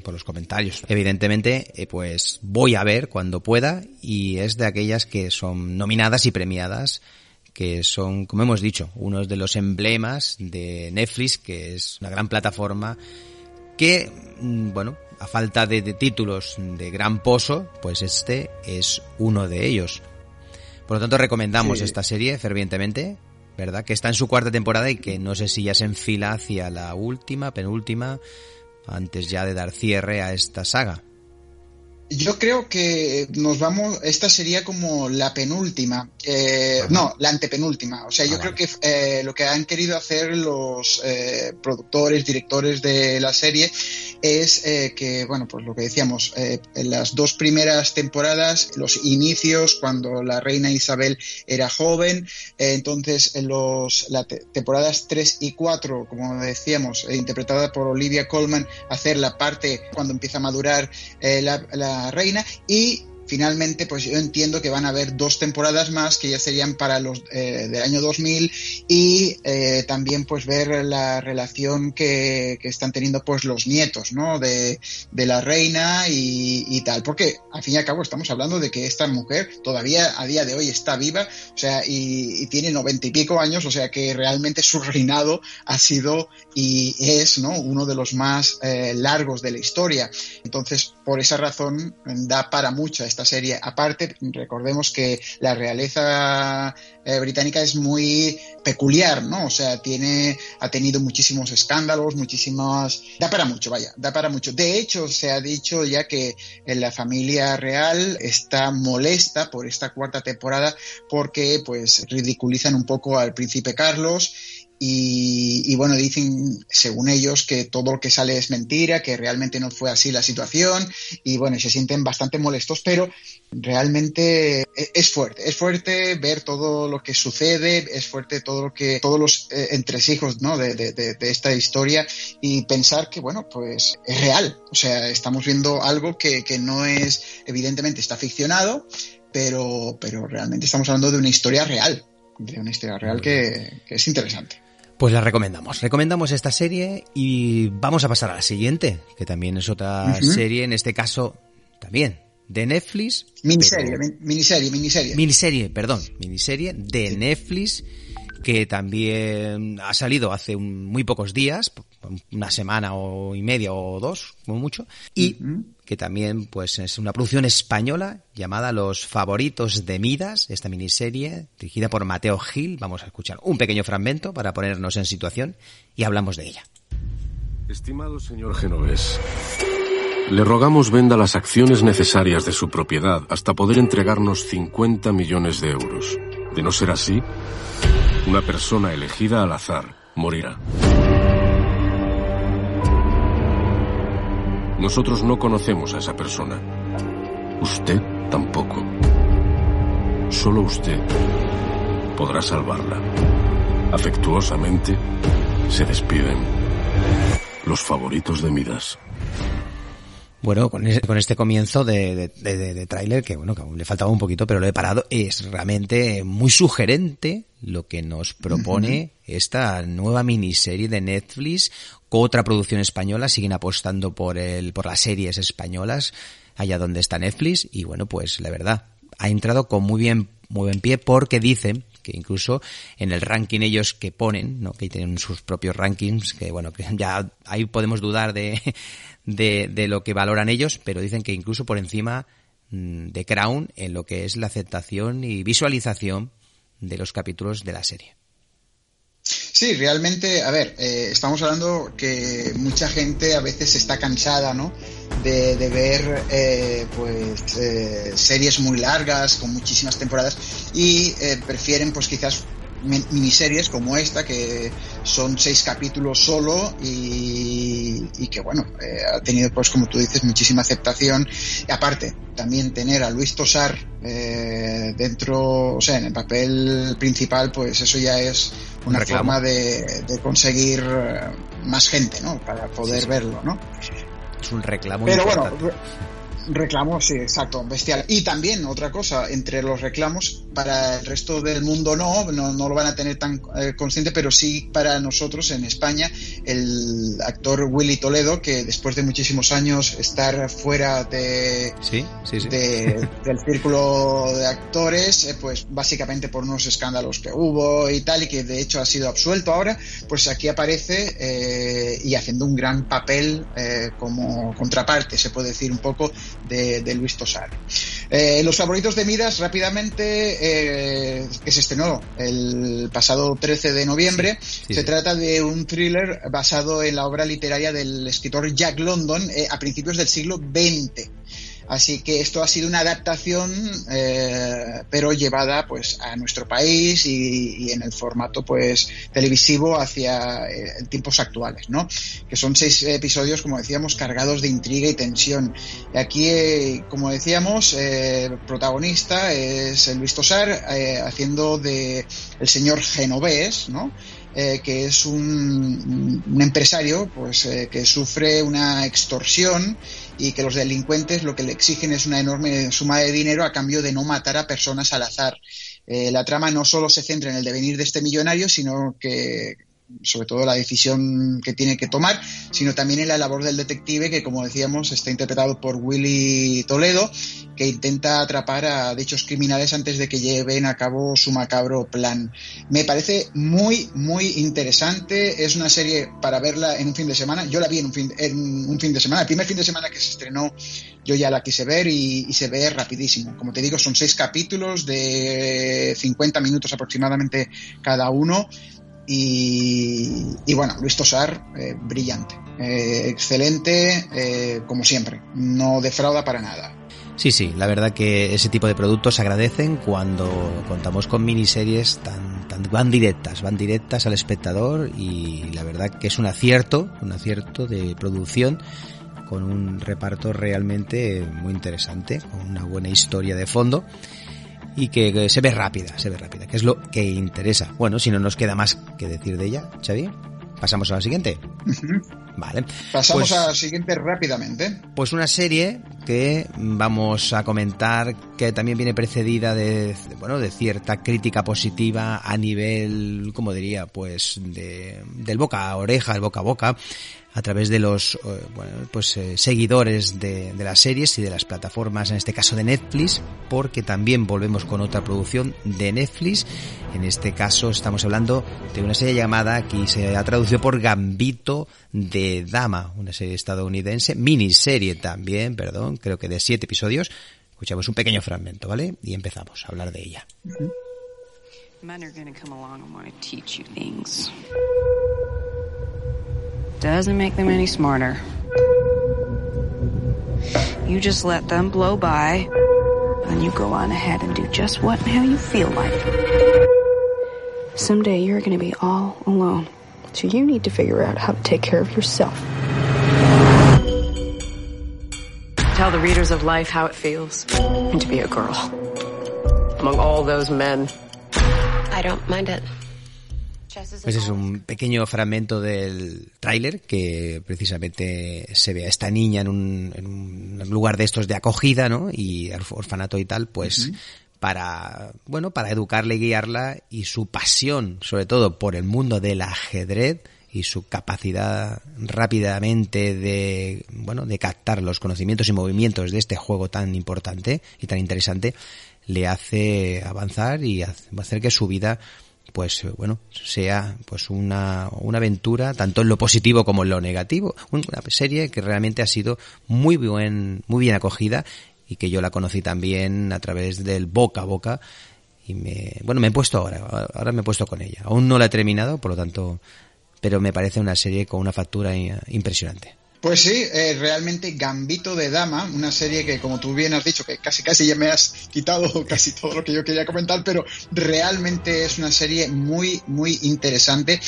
por los comentarios. Evidentemente, eh, pues voy a ver cuando pueda y es de aquellas que son nominadas y premiadas que son, como hemos dicho, unos de los emblemas de Netflix, que es una gran plataforma que, mm, bueno, a falta de, de títulos de gran pozo, pues este es uno de ellos. Por lo tanto, recomendamos Sí. esta serie fervientemente, ¿verdad? Que está en su cuarta temporada y que no sé si ya se enfila hacia la última, penúltima, antes ya de dar cierre a esta saga. Yo creo que nos vamos, esta sería como la penúltima, eh, no, la antepenúltima. O sea, yo creo que eh, lo que han querido hacer los eh, productores, directores de la serie es eh, que, bueno, pues lo que decíamos, eh, en las dos primeras temporadas, los inicios, cuando la reina Isabel era joven, eh, entonces en los las te- temporadas 3 y 4, como decíamos, eh, interpretada por Olivia Colman, hacer la parte cuando empieza a madurar la, la reina y finalmente pues yo entiendo que van a haber dos temporadas más que ya serían para los eh, del año 2000 y eh, también pues ver la relación que, están teniendo pues los nietos ¿no? de, la reina y, tal porque al fin y al cabo estamos hablando de que esta mujer todavía a día de hoy está viva o sea y, y tiene noventa y pico años o sea que realmente su reinado ha sido y es ¿no? uno de los más eh, largos de la historia entonces por esa razón da para mucho esta serie aparte recordemos que la realeza eh, británica es muy peculiar, ¿no? O sea, tiene, ha tenido muchísimos escándalos, muchísimas, da para mucho, vaya, da para mucho. De hecho, se ha dicho ya que en la familia real está molesta por esta cuarta temporada porque, pues, ridiculizan un poco al príncipe Carlos y, bueno, dicen, según ellos, que todo lo que sale es mentira, que realmente no fue así la situación y bueno, se sienten bastante molestos, pero realmente e- es fuerte, es fuerte ver todo lo que sucede, es fuerte todo lo que, todos los eh, entresijos, ¿no? De, de, de, esta historia y pensar que bueno, pues es real, o sea, estamos viendo algo que, que no es, evidentemente está ficcionado, pero, pero realmente estamos hablando de una historia real, de una historia real que es interesante. Pues la recomendamos. Recomendamos esta serie y vamos a pasar a la siguiente, que también es otra serie, en este caso también de Netflix. Miniserie, pero- min- miniserie, miniserie. Miniserie, perdón, miniserie de Netflix que también ha salido hace un- muy pocos días, una semana o y media o dos, como mucho, y que también pues es una producción española llamada Los favoritos de Midas, esta miniserie dirigida por Mateo Gil. Vamos a escuchar un pequeño fragmento para ponernos en situación y hablamos de ella. Estimado señor Genovés, le rogamos venda las acciones necesarias de su propiedad hasta poder entregarnos 50 millones de euros. De no ser así, una persona elegida al azar morirá. Nosotros no conocemos a esa persona. Usted tampoco. Solo usted podrá salvarla. Afectuosamente se despiden los favoritos de Midas. Bueno, con, ese- con este comienzo de, de, de- de- tráiler, que bueno, que aún le faltaba un poquito, pero lo he parado, es realmente muy sugerente lo que nos propone esta nueva miniserie de Netflix, con otra producción española, siguen apostando por el, por las series españolas, allá donde está Netflix, y bueno, pues la verdad, ha entrado con muy bien, muy buen pie, porque dicen que incluso en el ranking ellos que ponen, ¿no? que tienen sus propios rankings, que bueno, que ya ahí podemos dudar de, (laughs) de, de lo que valoran ellos, pero dicen que incluso por encima mm, de Crown en lo que es la aceptación y visualización de los capítulos de la serie. Sí, realmente, a ver, eh, estamos hablando que mucha gente a veces está cansada, ¿no? De, de ver, eh, pues, eh, series muy largas, con muchísimas temporadas, y eh, prefieren, pues, quizás miniseries como esta, que son seis capítulos solo y, que, bueno, eh, ha tenido, pues como tú dices, muchísima aceptación. Y aparte, también tener a Luis Tosar eh, dentro, o sea, en el papel principal, pues eso ya es una forma de, conseguir eh, más gente, ¿no? Para poder verlo, ¿no? Es un reclamo. Pero bueno, Reclamos, sí, exacto, bestial. Y también otra cosa, entre los reclamos, para el resto del mundo no, no, lo van a tener tan eh, consciente, pero sí para nosotros en España, el actor Willy Toledo, que después de muchísimos años estar fuera de, ¿Sí? Sí, del círculo de actores, eh, pues básicamente por unos escándalos que hubo y tal, y que de hecho ha sido absuelto ahora, pues aquí aparece eh, y haciendo un gran papel como contraparte, se puede decir un poco, de, Luis Tosar. Eh, los favoritos de Midas, rápidamente, eh, que se estrenó el pasado 13 de noviembre. se trata de un thriller basado en la obra literaria del escritor Jack London eh, a principios del siglo XX. Así que esto ha sido una adaptación, eh, pero llevada pues a nuestro país y, en el formato pues televisivo hacia eh, tiempos actuales, ¿no? Que son seis episodios, como decíamos, cargados de intriga y tensión. Y aquí, eh, como decíamos, el protagonista es Luis Tosar haciendo de el señor Genovés, ¿no? que es un, un empresario pues que sufre una extorsión y que los delincuentes lo que le exigen es una enorme suma de dinero a cambio de no matar a personas al azar. Eh, la trama no solo se centra en el devenir de este millonario, sino que sobre todo la decisión que tiene que tomar, sino también en la labor del detective que, como decíamos, está interpretado por Willy Toledo, que intenta atrapar a dichos criminales antes de que lleven a cabo su macabro plan. Me parece muy, muy interesante. Es una serie para verla en un fin de semana. Yo la vi en un fin, en un fin de semana. El primer fin de semana que se estrenó, yo ya la quise ver y, y se ve rapidísimo. Como te digo, son seis capítulos de 50 minutos aproximadamente cada uno y, bueno, Luis Tosar, eh, brillante, eh, excelente, eh, como siempre, no defrauda para nada. Sí, sí, la verdad que ese tipo de productos se agradecen cuando contamos con miniseries tan, tan van directas, van directas al espectador y la verdad que es un acierto, un acierto de producción con un reparto realmente muy interesante, con una buena historia de fondo y que, se ve rápida, se ve rápida, que es lo que interesa. Bueno, si no nos queda más que decir de ella, Xavi, pasamos a la siguiente. Vale. Pasamos pues a la siguiente rápidamente. Pues una serie que vamos a comentar que también viene precedida de, bueno, de cierta crítica positiva a nivel, como diría, pues de, del boca a oreja, el boca a boca a través de los eh, pues, eh, seguidores de, de, las series y de las plataformas, en este caso de Netflix, porque también volvemos con otra producción de Netflix. En este caso estamos hablando de una serie llamada, aquí se ha traducido por Gambito de Dama, una serie estadounidense, miniserie también, perdón, creo que de siete episodios. Escuchamos un pequeño fragmento, ¿vale? Y empezamos a hablar de ella. Doesn't make them any smarter. You just let them blow by, and you go on ahead and do just what and how you feel like. Someday you're going to be all alone, so you need to figure out how to take care of yourself. Tell the readers of life how it feels and to be a girl among all those men. I don't mind it. Pues es un pequeño fragmento del tráiler que precisamente se ve a esta niña en un, lugar de estos de acogida, ¿no? Y orfanato y tal, pues para, bueno, para educarle y guiarla y su pasión, sobre todo por el mundo del ajedrez y su capacidad rápidamente de, bueno, de captar los conocimientos y movimientos de este juego tan importante y tan interesante, le hace avanzar y hacer que su vida pues eh, bueno, sea pues una, una aventura tanto en lo positivo como en lo negativo. Una serie que realmente ha sido muy bien, muy bien acogida y que yo la conocí también a través del boca a boca y me, bueno, me he puesto ahora, ahora me he puesto con ella. Aún no la he terminado, por lo tanto, pero me parece una serie con una factura impresionante. Pues sí, eh, realmente Gambito de Dama, una serie que como tú bien has dicho, que casi casi ya me has quitado (laughs) casi todo lo que yo quería comentar, pero realmente es una serie muy, muy interesante,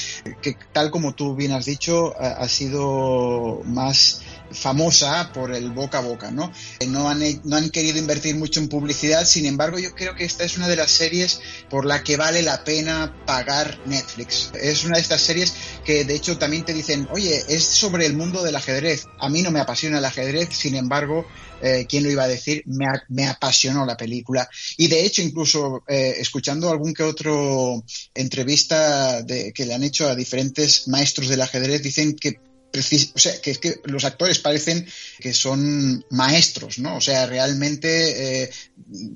que tal como tú bien has dicho, ha sido más famosa por el boca a boca, ¿no? No han, no han querido invertir mucho en publicidad, sin embargo yo creo que esta es una de las series por la que vale la pena pagar Netflix. Es una de estas series que de hecho también te dicen, oye, es sobre el mundo del ajedrez. A mí no me apasiona el ajedrez, sin embargo, eh, ¿quién lo iba a decir? Me, apasionó la película. Y de hecho, incluso eh, escuchando algún que otro entrevista que le han hecho a diferentes maestros del ajedrez, dicen que o sea, que es que los actores parecen que son maestros, ¿no? O sea, realmente, eh,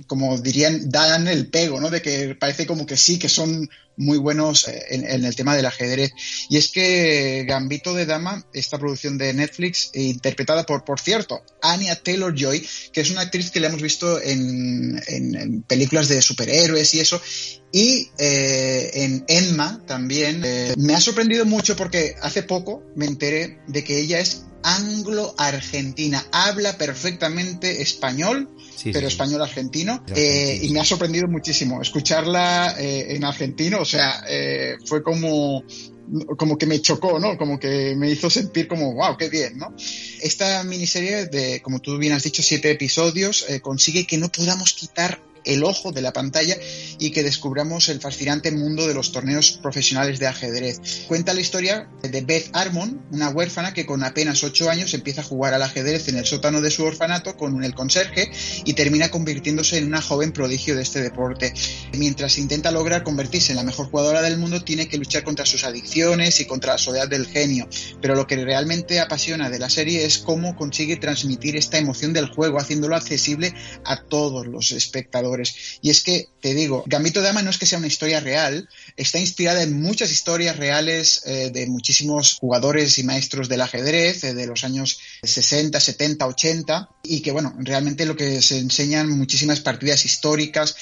como dirían, dan el pego, ¿no? De que parece como que sí, que son muy buenos eh, en, el tema del ajedrez. Y es que Gambito de Dama, esta producción de Netflix, eh, interpretada por, por cierto, Anya Taylor Joy, que es una actriz que le hemos visto en, en, películas de superhéroes y eso, y eh, en Emma también. me ha sorprendido mucho porque hace poco me enteré de que ella es anglo-argentina. Habla perfectamente español, pero español argentino. Eh, y me ha sorprendido muchísimo escucharla eh, en argentino. O sea, eh, fue como como que me chocó, ¿no? Como que me hizo sentir como, wow, qué bien, ¿no? Esta miniserie de, como tú bien has dicho, siete episodios, consigue que no podamos quitar el ojo de la pantalla y que descubramos el fascinante mundo de los torneos profesionales de ajedrez. Cuenta la historia de Beth Armon, una huérfana que con apenas 8 años empieza a jugar al ajedrez en el sótano de su orfanato con el conserje y termina convirtiéndose en una joven prodigio de este deporte. Mientras intenta lograr convertirse en la mejor jugadora del mundo, tiene que luchar contra sus adicciones y contra la soledad del genio. Pero lo que realmente apasiona de la serie es cómo consigue transmitir esta emoción del juego, haciéndolo accesible a todos los espectadores y es que, te digo, Gambito de Dama no es que sea una historia real, está inspirada en muchas historias reales eh, de muchísimos jugadores y maestros del ajedrez eh, de los años 60, 70, 80, y que, bueno, realmente lo que se enseñan muchísimas partidas históricas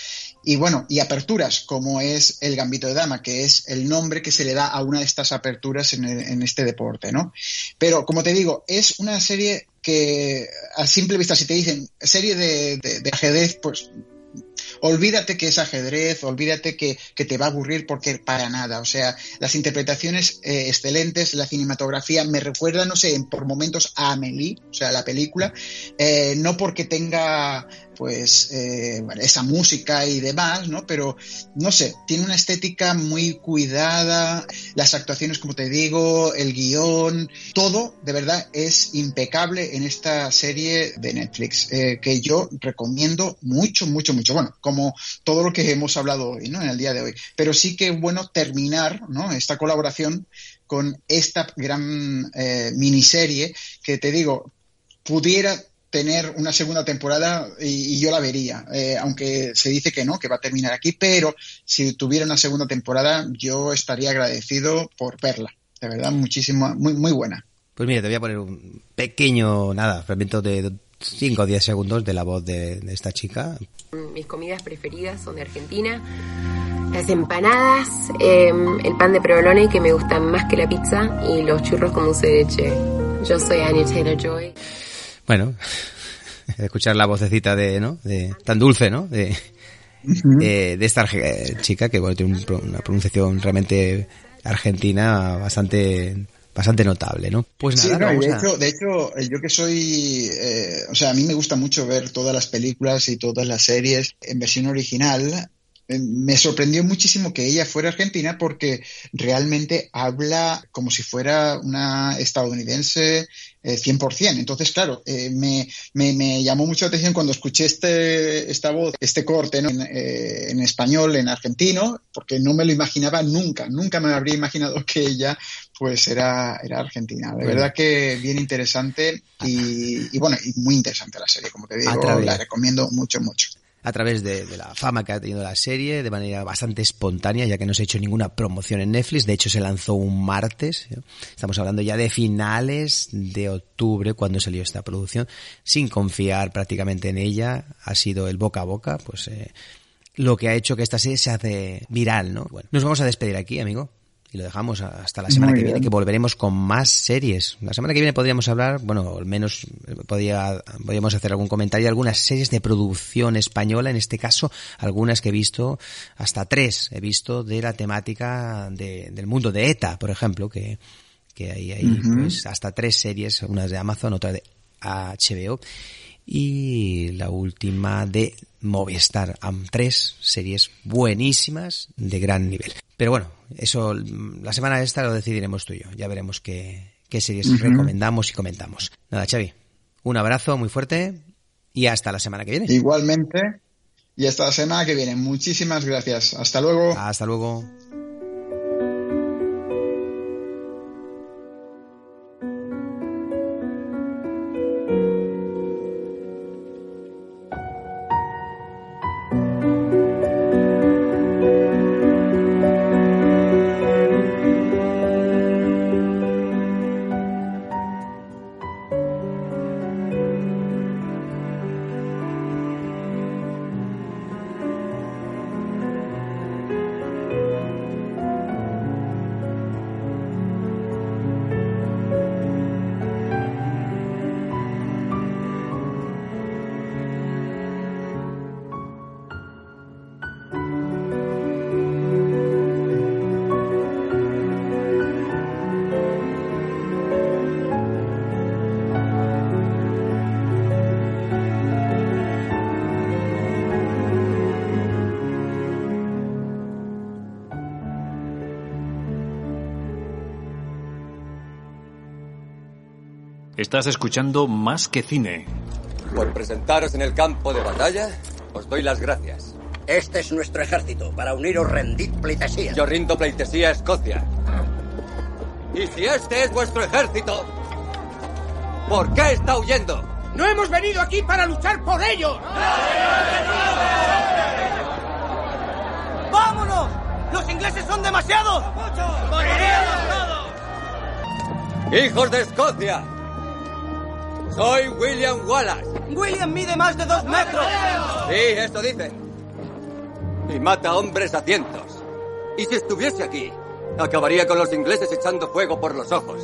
y bueno, y aperturas, como es el Gambito de Dama, que es el nombre que se le da a una de estas aperturas en, este deporte, ¿no? Pero, como te digo, es una serie que a simple vista, si te dicen serie de ajedrez, pues olvídate que es ajedrez, olvídate que, te va a aburrir porque para nada. O sea, las interpretaciones eh, excelentes, la cinematografía me recuerda, no sé, por momentos a Amelie, o sea, la película, eh, no porque tenga pues eh, esa música y demás, ¿no? Pero no sé, tiene una estética muy cuidada, las actuaciones, como te digo, el guion, todo de verdad es impecable en esta serie de Netflix, eh, que yo recomiendo mucho, mucho, mucho. Bueno, como todo lo que hemos hablado hoy, ¿no? En el día de hoy. Pero sí que bueno terminar, ¿no? Esta colaboración con esta gran eh, miniserie que te digo, pudiera tener una segunda temporada y, yo la vería, eh, aunque se dice que no, que va a terminar aquí, pero si tuviera una segunda temporada yo estaría agradecido por verla, de verdad, muchísimo, muy, muy buena. Pues mira, te voy a poner un pequeño, nada, fragmento de 5 o 10 segundos de la voz de, esta chica. Mis comidas preferidas son de Argentina. Las empanadas, em, el pan de provolone que me gustan más que la pizza y los churros con dulce de leche. Yo soy Annie Taylor Joy. Bueno, (laughs) escuchar la vocecita de, ¿no? De, tan dulce, ¿no? De, de, esta chica que tiene una pronunciación realmente argentina bastante bastante notable, ¿no? Pues nada, de, hecho, de hecho, yo que soy, eh, o sea, a mí me gusta mucho ver todas las películas y todas las series en versión original. Eh, me sorprendió muchísimo que ella fuera argentina porque realmente habla como si fuera una estadounidense 100%. Eh, Entonces, claro, eh, me, me, llamó mucho la atención cuando escuché este, esta voz, este corte eh, en, español, en argentino, porque no me lo imaginaba nunca, nunca me habría imaginado que ella pues era, era argentina. De verdad que bien interesante y, y, bueno, y muy interesante la serie, como te digo, la recomiendo mucho, mucho a través de, la fama que ha tenido la serie de manera bastante espontánea, ya que no se ha hecho ninguna promoción en Netflix. De hecho, se lanzó un martes. Estamos hablando ya de finales de octubre cuando salió esta producción, sin confiar prácticamente en ella. Ha sido el boca a boca, pues eh, lo que ha hecho que esta serie se hace viral, ¿no? Bueno, nos vamos a despedir aquí, amigo y lo dejamos hasta la semana Muy que viene, que volveremos con más series. La semana que viene podríamos hablar, bueno, al menos podía, podríamos hacer algún comentario de algunas series de producción española, en este caso, algunas que he visto, hasta tres he visto de la temática de- del mundo de ETA, por ejemplo, que, que hay ahí Ujú. pues hasta tres series, una de Amazon, otra de HBO y la última de Movistar. Am- Tres series buenísimas de gran nivel. Pero bueno, eso mm, la semana esta lo decidiremos tú y yo. Ya veremos qué, qué series recomendamos y comentamos. Nada, Xavi, un abrazo muy fuerte y hasta la semana que viene. Igualmente. Y hasta la semana que viene. Muchísimas gracias. Hasta luego. Hasta luego. Estás escuchando Más que Cine. Por presentaros en el campo de batalla, os doy las gracias. Este es nuestro ejército. Para uniros rendid pleitesía. Yo rindo pleitesía a Escocia. Y si este es vuestro ejército, ¿por qué está huyendo? ¡No hemos venido aquí para luchar por ellos! ¡Vámonos! ¡Los ingleses son demasiados! ¡Hijos de Escocia! Soy William Wallace. William mide más de dos metros. Sí, eso dicen. Y mata hombres a cientos. Y si estuviese aquí, acabaría con los ingleses echando fuego por los ojos.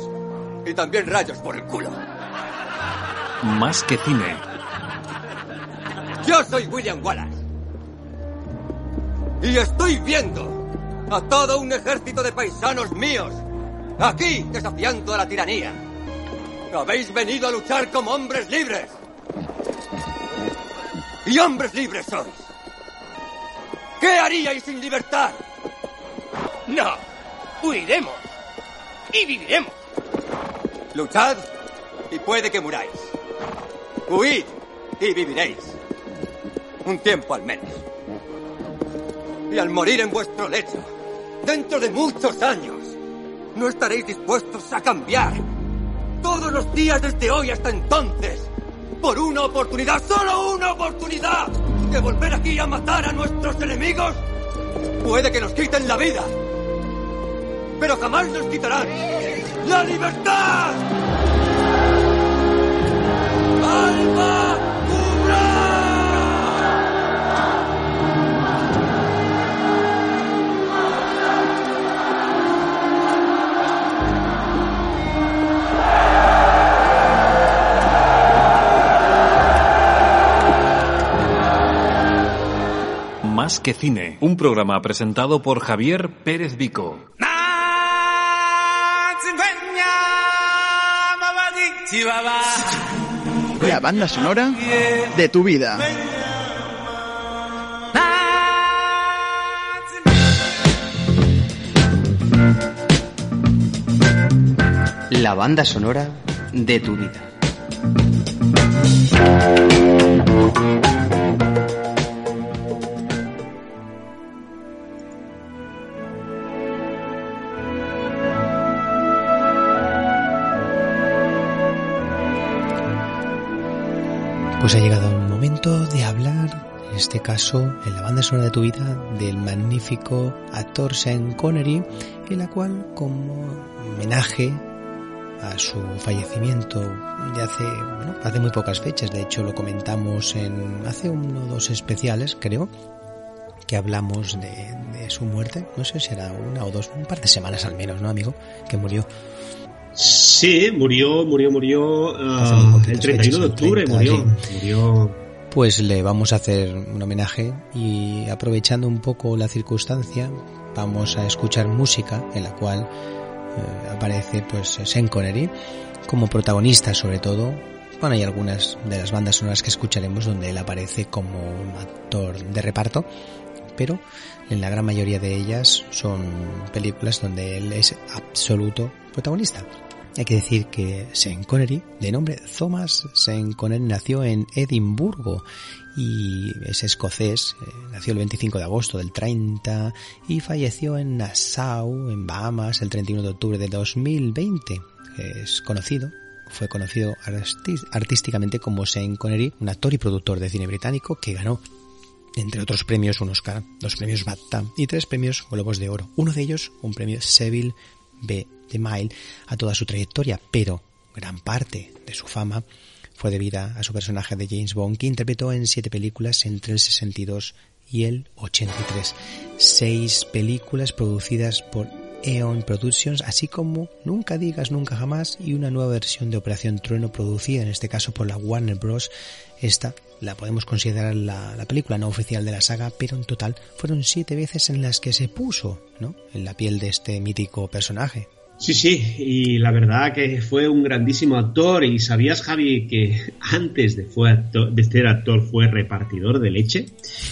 Y también rayos por el culo. Más que Cine. Yo soy William Wallace. Y estoy viendo a todo un ejército de paisanos míos aquí desafiando a la tiranía. Habéis venido a luchar como hombres libres. Y hombres libres sois. ¿Qué haríais sin libertad? No, huiremos. Y viviremos. Luchad y puede que muráis. Huid y viviréis. Un tiempo al menos. Y al morir en vuestro lecho, dentro de muchos años, no estaréis dispuestos a cambiar. Todos los días desde hoy hasta entonces, por una oportunidad, solo una oportunidad, de volver aquí a matar a nuestros enemigos. Puede que nos quiten la vida, pero jamás nos quitarán la libertad. ¡Alma Más que Cine, un programa presentado por Javier Pérez Vico. La banda sonora de tu vida. La banda sonora de tu vida. Pues ha llegado el momento de hablar, en este caso, en la banda sonora de tu vida, del magnífico actor Sean Connery, en la cual, como homenaje a su fallecimiento de hace, bueno, hace muy pocas fechas, de hecho lo comentamos en hace uno o dos especiales, creo, que hablamos de, de su muerte. No sé si era una o dos, un par de semanas al menos, ¿no, amigo? Que murió. Sí, murió, murió, murió uh, el 31 de octubre, 30, murió, sí. murió. Pues le vamos a hacer un homenaje y aprovechando un poco la circunstancia, vamos a escuchar música en la cual eh, aparece pues Sean Connery como protagonista sobre todo. Bueno, hay algunas de las bandas sonoras que escucharemos donde él aparece como un actor de reparto, pero en la gran mayoría de ellas son películas donde él es absoluto protagonista. Hay que decir que Sean Connery, de nombre Thomas Sean Connery, nació en Edimburgo y es escocés, eh, nació el 25 de agosto del 30 y falleció en Nassau, en Bahamas, el 31 de octubre de 2020. Es conocido, fue conocido artísticamente como Sean Connery, un actor y productor de cine británico que ganó entre otros premios un Oscar, dos premios BAFTA y tres premios Globos de Oro. Uno de ellos, un premio Seville B. de Mile, a toda su trayectoria, pero gran parte de su fama fue debida a su personaje de James Bond, que interpretó en siete películas entre el 62 y el 83. Seis películas producidas por Eon Productions, así como Nunca digas nunca jamás y una nueva versión de Operación Trueno producida en este caso por la Warner Bros. Esta la podemos considerar la, la, película no oficial de la saga, pero en total fueron siete veces en las que se puso ¿no? en la piel de este mítico personaje. Sí, sí, y la verdad que fue un grandísimo actor. ¿Y sabías, Javi, que antes de, fue actor, de ser actor fue repartidor de leche?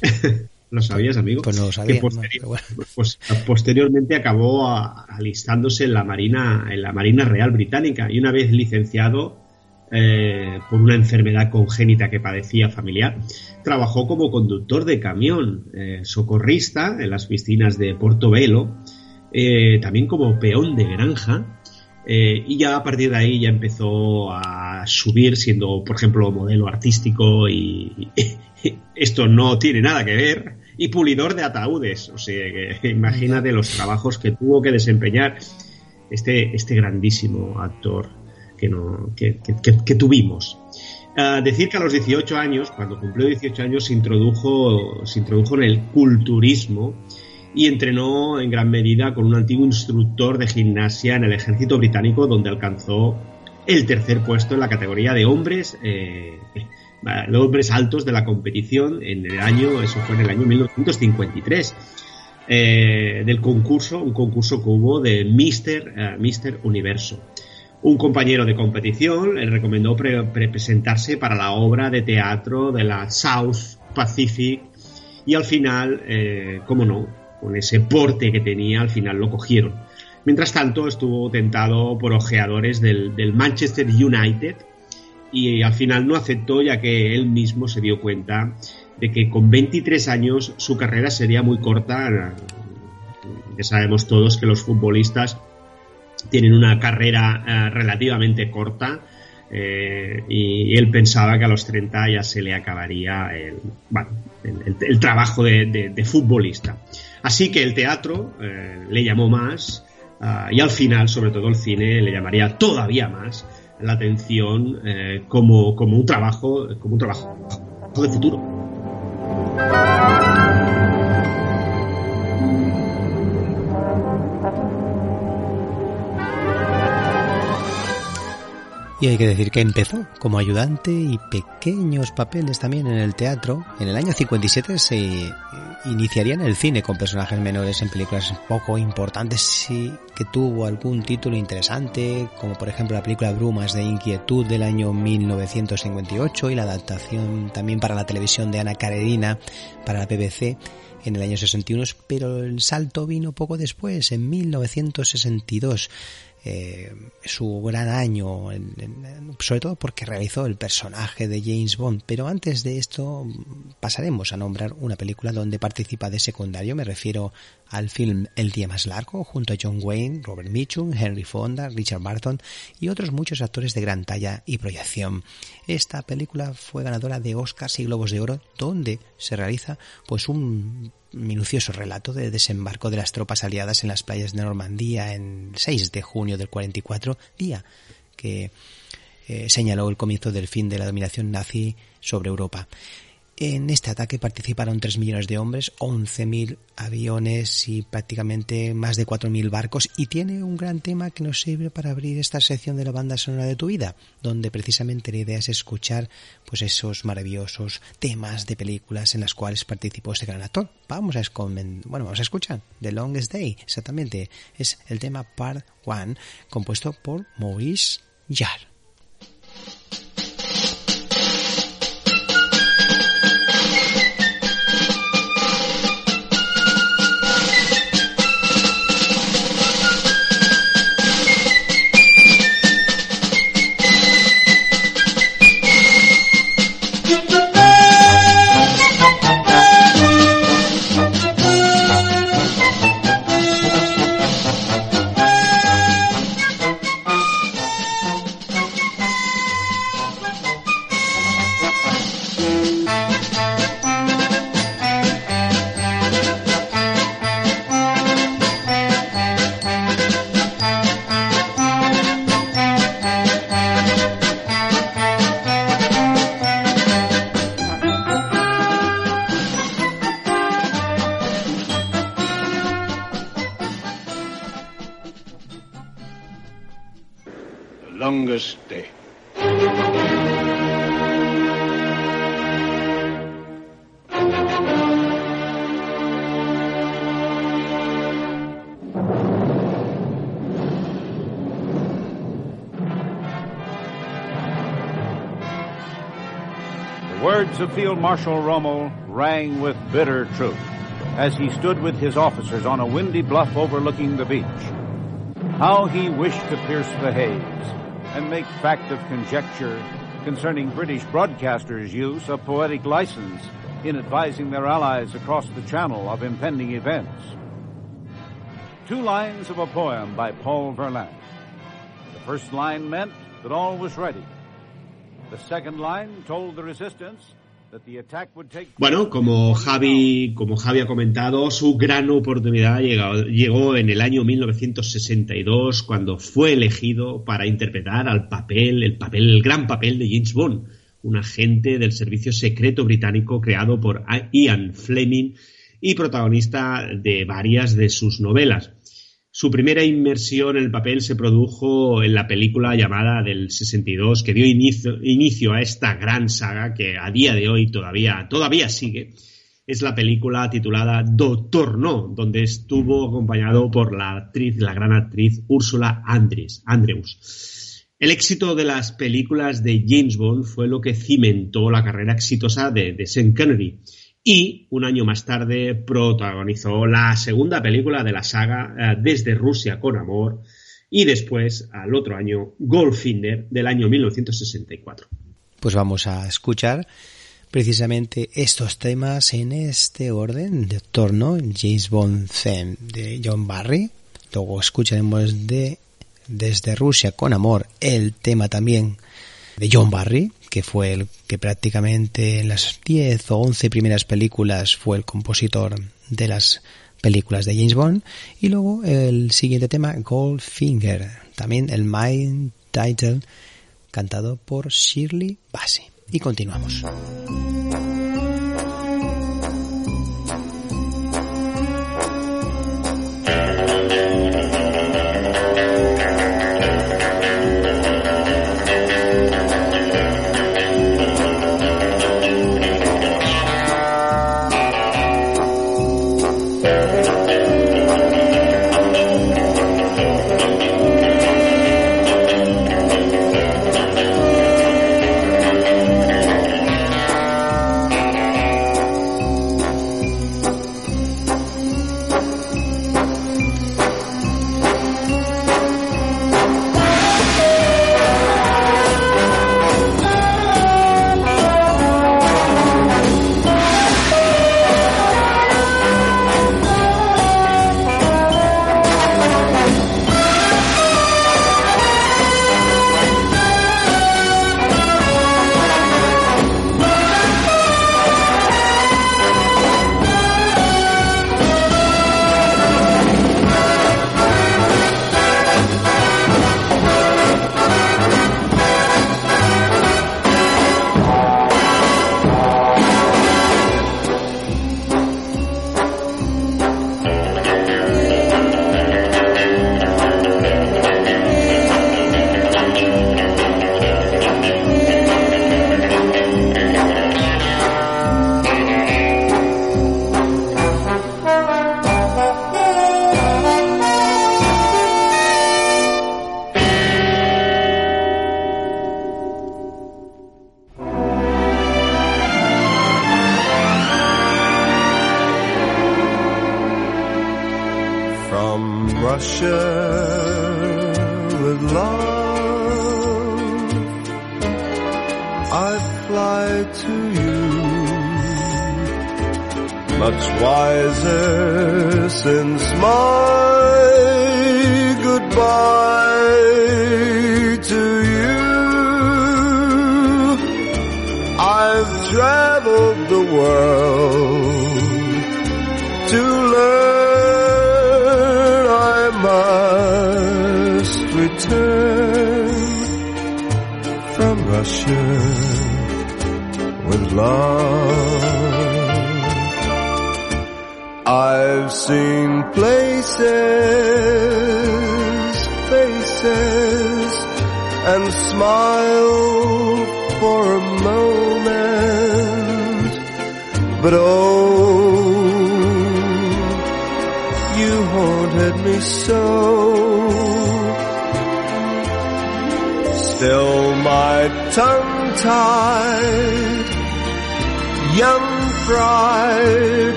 (laughs) ¿Lo sabías, amigo? Pues no lo sabía. Que posterior, bueno. pues, posteriormente acabó a, alistándose en la Marina, en la Marina Real Británica y una vez licenciado eh, por una enfermedad congénita que padecía familiar, trabajó como conductor de camión, eh, socorrista en las piscinas de Portobelo, eh, también como peón de granja. y ya a partir de ahí ya empezó a subir siendo, por ejemplo, modelo artístico y, y (laughs) esto no tiene nada que ver y pulidor de ataúdes. O sea, que (laughs) imagínate los trabajos que tuvo que desempeñar este, este grandísimo actor que, no, que, que, que tuvimos. Uh, decir que a los 18 años, cuando cumplió 18 años, se introdujo, se introdujo en el culturismo y entrenó en gran medida con un antiguo instructor de gimnasia en el ejército británico, donde alcanzó el tercer puesto en la categoría de hombres. Eh, los hombres altos de la competición en el año, eso fue en el año 1953, eh, del concurso, un concurso que hubo de Mister, uh, Mister Universo. Un compañero de competición le recomendó pre pre presentarse para la obra de teatro de la South Pacific y al final, eh, cómo no, con ese porte que tenía, al final lo cogieron. Mientras tanto, estuvo tentado por ojeadores del, Manchester United, y al final no aceptó ya que él mismo se dio cuenta de que con 23 años su carrera sería muy corta. Ya sabemos todos que los futbolistas tienen una carrera eh, relativamente corta eh, y, él pensaba que a los 30 ya se le acabaría el, el, trabajo de, futbolista. Así que el teatro eh, le llamó más uh, y al final, sobre todo el cine, le llamaría todavía más la atención eh, como, como, un trabajo, como un trabajo de futuro. Y hay que decir que empezó como ayudante y pequeños papeles también en el teatro. En el año 57 se iniciaría en el cine con personajes menores en películas poco importantes, sí que tuvo algún título interesante, como por ejemplo la película Brumas de Inquietud del año 1958 y la adaptación también para la televisión de Ana Karenina para la BBC en el año 61, pero el salto vino poco después, en 1962 eh, su gran año, en, sobre todo porque realizó el personaje de James Bond. Pero antes de esto pasaremos a nombrar una película donde participa de secundario. Me refiero al film El día más largo, junto a John Wayne, Robert Mitchum, Henry Fonda, Richard Barton y otros muchos actores de gran talla y proyección. Esta película fue ganadora de Oscars y Globos de Oro, donde se realiza pues un minucioso relato de desembarco de las tropas aliadas en las playas de Normandía en 6 de junio del 44, día que eh, señaló el comienzo del fin de la dominación nazi sobre Europa. En este ataque participaron 3 millones de hombres, 11.000 aviones y prácticamente más de 4.000 barcos y tiene un gran tema que nos sirve para abrir esta sección de la banda sonora de tu vida, donde precisamente la idea es escuchar pues esos maravillosos temas de películas en las cuales participó este gran actor. Vamos a, bueno, vamos a escuchar The Longest Day, exactamente, es el tema Part 1 compuesto por Maurice Jarre. Field Marshal Rommel rang with bitter truth as he stood with his officers on a windy bluff overlooking the beach. How he wished to pierce the haze and make fact of conjecture concerning British broadcasters' use of poetic license in advising their allies across the channel of impending events. Two lines of a poem by Paul Verlaine. The first line meant that all was ready. The second line told the resistance Bueno, como Javi, como Javi ha comentado, su gran oportunidad llegó, llegó en el año 1962 cuando fue elegido para interpretar al papel, el papel, el gran papel de James Bond, un agente del servicio secreto británico creado por Ian Fleming y protagonista de varias de sus novelas. Su primera inmersión en el papel se produjo en la película llamada del 62, que dio inicio, a esta gran saga que a día de hoy todavía, todavía sigue. Es la película titulada Doctor No, donde estuvo acompañado por la actriz, la gran actriz Úrsula Andrews. El éxito de las películas de James Bond fue lo que cimentó la carrera exitosa de, de Sean Connery y un año más tarde protagonizó la segunda película de la saga eh, Desde Rusia con Amor y después, al otro año, Goldfinger del año 1964. Pues vamos a escuchar precisamente estos temas en este orden de torno James Bond Theme de John Barry. Luego escucharemos de Desde Rusia con Amor el tema también de John Barry que fue el que prácticamente en las 10 o 11 primeras películas fue el compositor de las películas de James Bond. Y luego el siguiente tema, Goldfinger, también el My Title, cantado por Shirley Bassey. Y continuamos.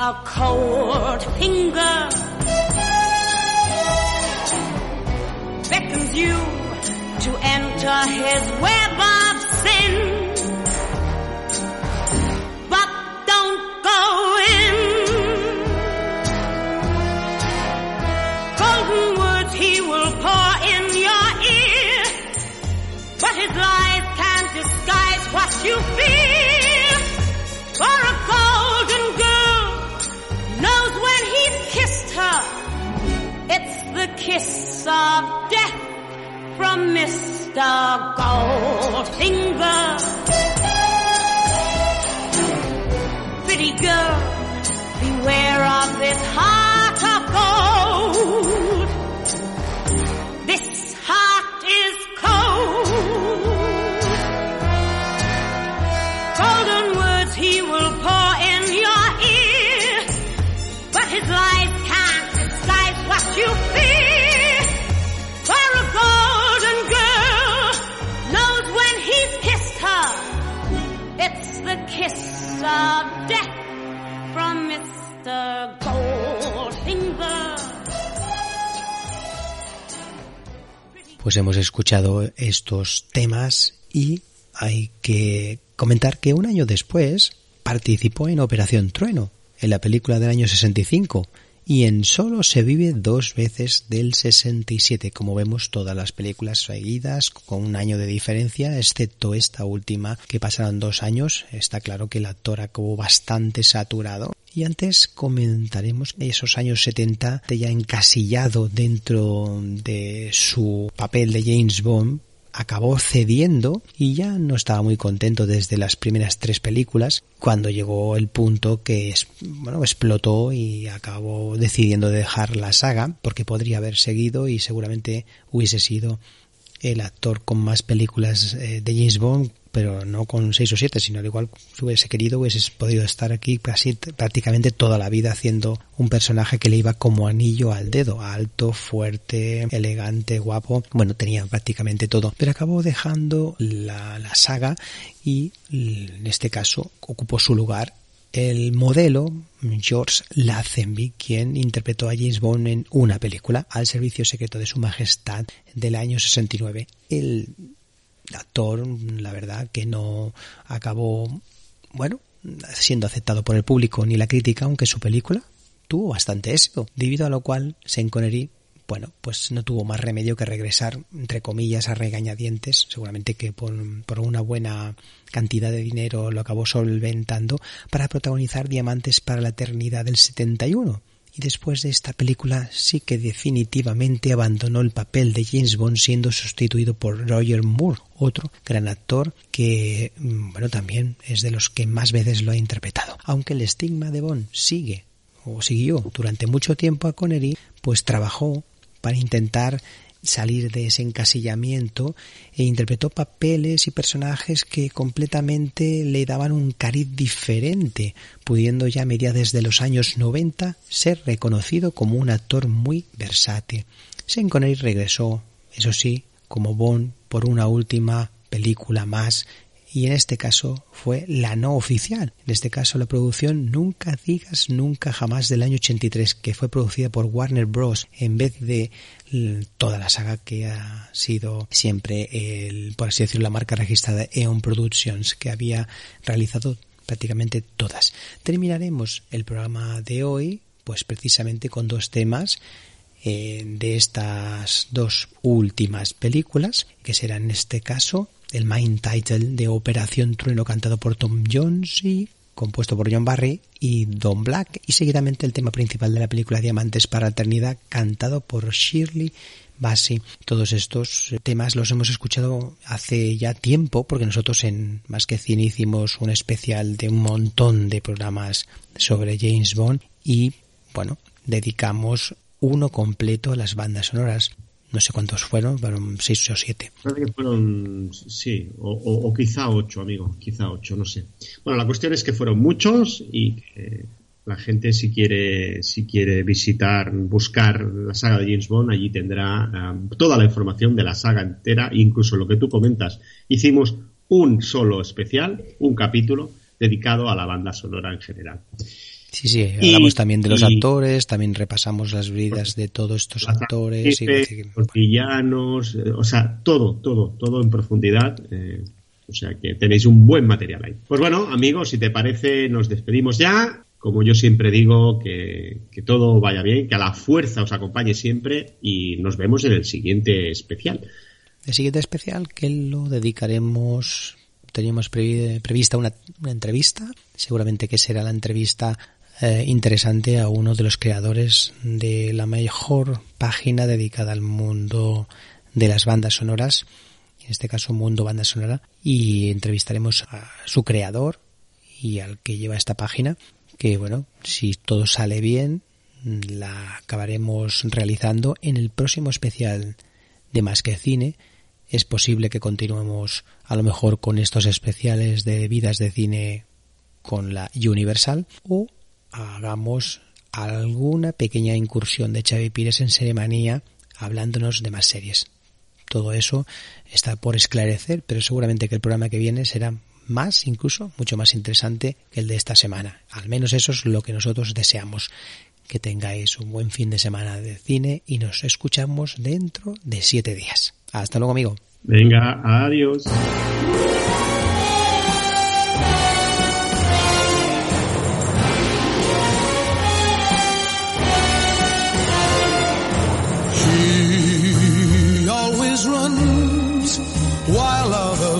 A cold finger. Beckons you to enter his web of sin. But don't go in. Golden words he will pour in your ear. But his lies can't disguise what you feel. The kiss of death from Mr. Goldfinger. Pretty girl, beware of this heart of gold. Mr. Pues hemos escuchado estos temas y hay que comentar que un año después participó en Operación Trueno, en la película del año 65, y en Solo se vive dos veces del 67, como vemos todas las películas seguidas con un año de diferencia, excepto esta última que pasaron dos años. Está claro que el actor acabó bastante saturado. Y antes comentaremos esos años 70 ya encasillado dentro de su papel de James Bond acabó cediendo y ya no estaba muy contento desde las primeras tres películas cuando llegó el punto que bueno explotó y acabó decidiendo dejar la saga porque podría haber seguido y seguramente hubiese sido el actor con más películas de James Bond pero no con seis o siete, sino al igual si hubiese querido hubiese podido estar aquí casi prácticamente toda la vida haciendo un personaje que le iba como anillo al dedo, alto, fuerte, elegante, guapo, bueno, tenía prácticamente todo, pero acabó dejando la, la saga y en este caso ocupó su lugar el modelo George Lazenby, quien interpretó a James Bond en una película, Al Servicio Secreto de Su Majestad, del año 69. El actor, la verdad, que no acabó, bueno, siendo aceptado por el público ni la crítica, aunque su película tuvo bastante éxito, debido a lo cual Sean Connery bueno, pues no tuvo más remedio que regresar, entre comillas, a regañadientes, seguramente que por, por, una buena cantidad de dinero lo acabó solventando, para protagonizar Diamantes para la Eternidad del 71. Y después de esta película sí que definitivamente abandonó el papel de James Bond siendo sustituido por Roger Moore, otro gran actor que, mm, bueno, también es de los que más veces lo ha interpretado. Aunque el estigma de Bond sigue o siguió durante mucho tiempo a Connery, pues trabajó para intentar salir de ese encasillamiento e interpretó papeles y personajes que completamente le daban un cariz diferente, pudiendo ya a mediados de los años 90 ser reconocido como un actor muy versátil. Sean Connery regresó, eso sí, como Bond por una última película más y en este caso fue la no oficial. En este caso la producción Nunca digas nunca jamás del año 83 que fue producida por Warner Bros. en vez de toda la saga que ha sido siempre el, por así decirlo, la marca registrada Eon Productions que había realizado prácticamente todas. Terminaremos el programa de hoy pues precisamente con dos temas eh, de estas dos últimas películas que serán en este caso el main title de Operación Trueno cantado por Tom Jones y compuesto por John Barry y Don Black y seguidamente el tema principal de la película Diamantes para la Eternidad cantado por Shirley Bassey. Todos estos temas los hemos escuchado hace ya tiempo porque nosotros en Más que Cine hicimos un especial de un montón de programas sobre James Bond y bueno, dedicamos uno completo a las bandas sonoras no sé cuántos fueron, fueron seis o siete. fueron, sí, o, quizá ocho, amigo, quizá ocho, no sé. Bueno, la cuestión es que fueron muchos y la gente si quiere, si quiere visitar, buscar la saga de James Bond, allí tendrá um, toda la información de la saga entera, incluso lo que tú comentas. Hicimos un solo especial, un capítulo dedicado a la banda sonora en general. Sí, sí, hablamos también de los actores, también repasamos las vidas de todos estos actores. los villanos, eh, o sea, todo, todo, todo en profundidad. Eh, o sea que tenéis un buen material ahí. Pues bueno, amigos, si te parece, nos despedimos ya. Como yo siempre digo, que, que todo vaya bien, que a la fuerza os acompañe siempre y nos vemos en el siguiente especial. El siguiente especial que lo dedicaremos teníamos prevista una, una, entrevista, seguramente que será la entrevista eh, interesante a uno de los creadores de la mejor página dedicada al mundo de las bandas sonoras, en este caso Mundo Banda Sonora, y entrevistaremos a su creador y al que lleva esta página, que bueno, si todo sale bien, la acabaremos realizando en el próximo especial de Más que Cine. Es posible que continuemos a lo mejor con estos especiales de vidas de cine con la Universal o hagamos alguna pequeña incursión de Xavi Pires en Seremanía hablándonos de más series. Todo eso está por esclarecer, pero seguramente que el programa que viene será más, incluso mucho más interesante que el de esta semana. Al menos eso es lo que nosotros deseamos. Que tengáis un buen fin de semana de cine y nos escuchamos dentro de siete días. Hasta luego, amigo. Venga, adiós.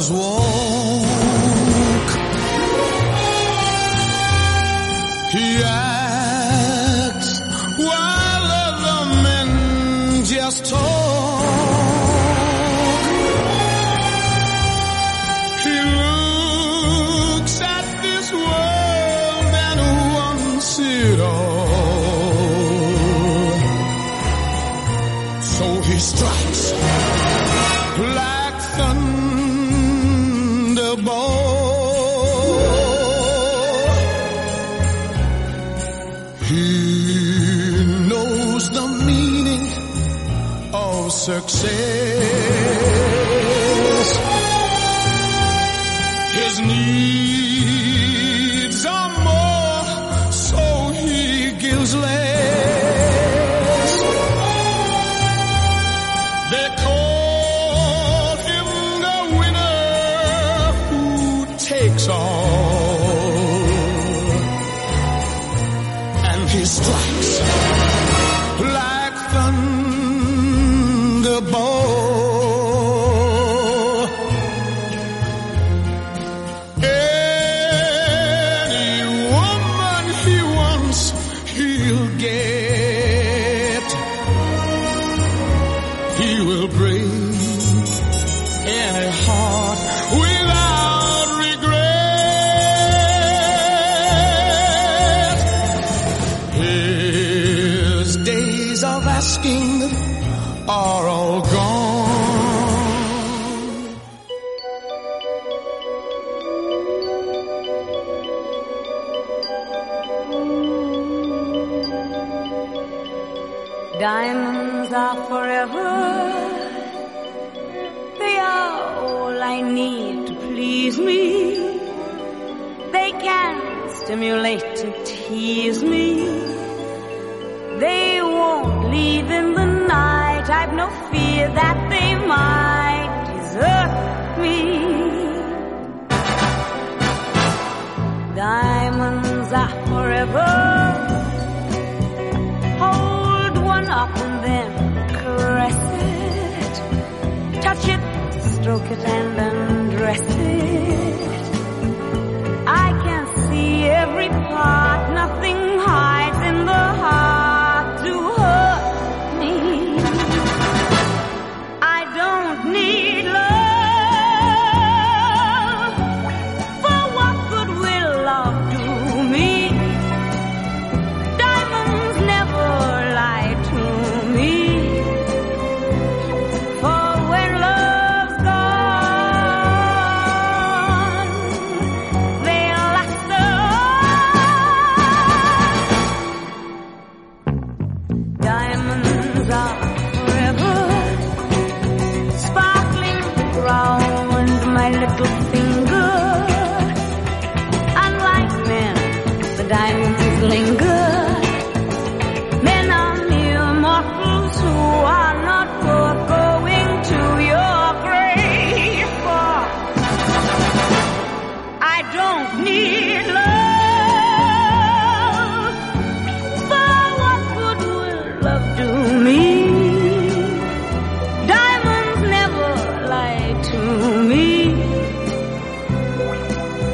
those walls. Success.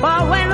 But when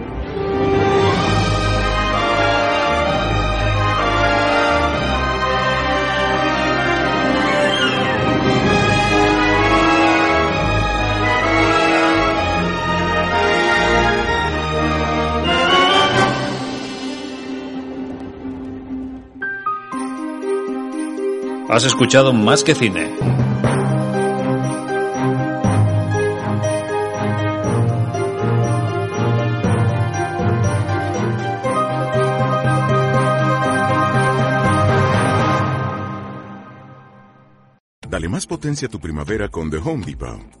Has escuchado Más que Cine. Dale más potencia a tu primavera con The Home Depot.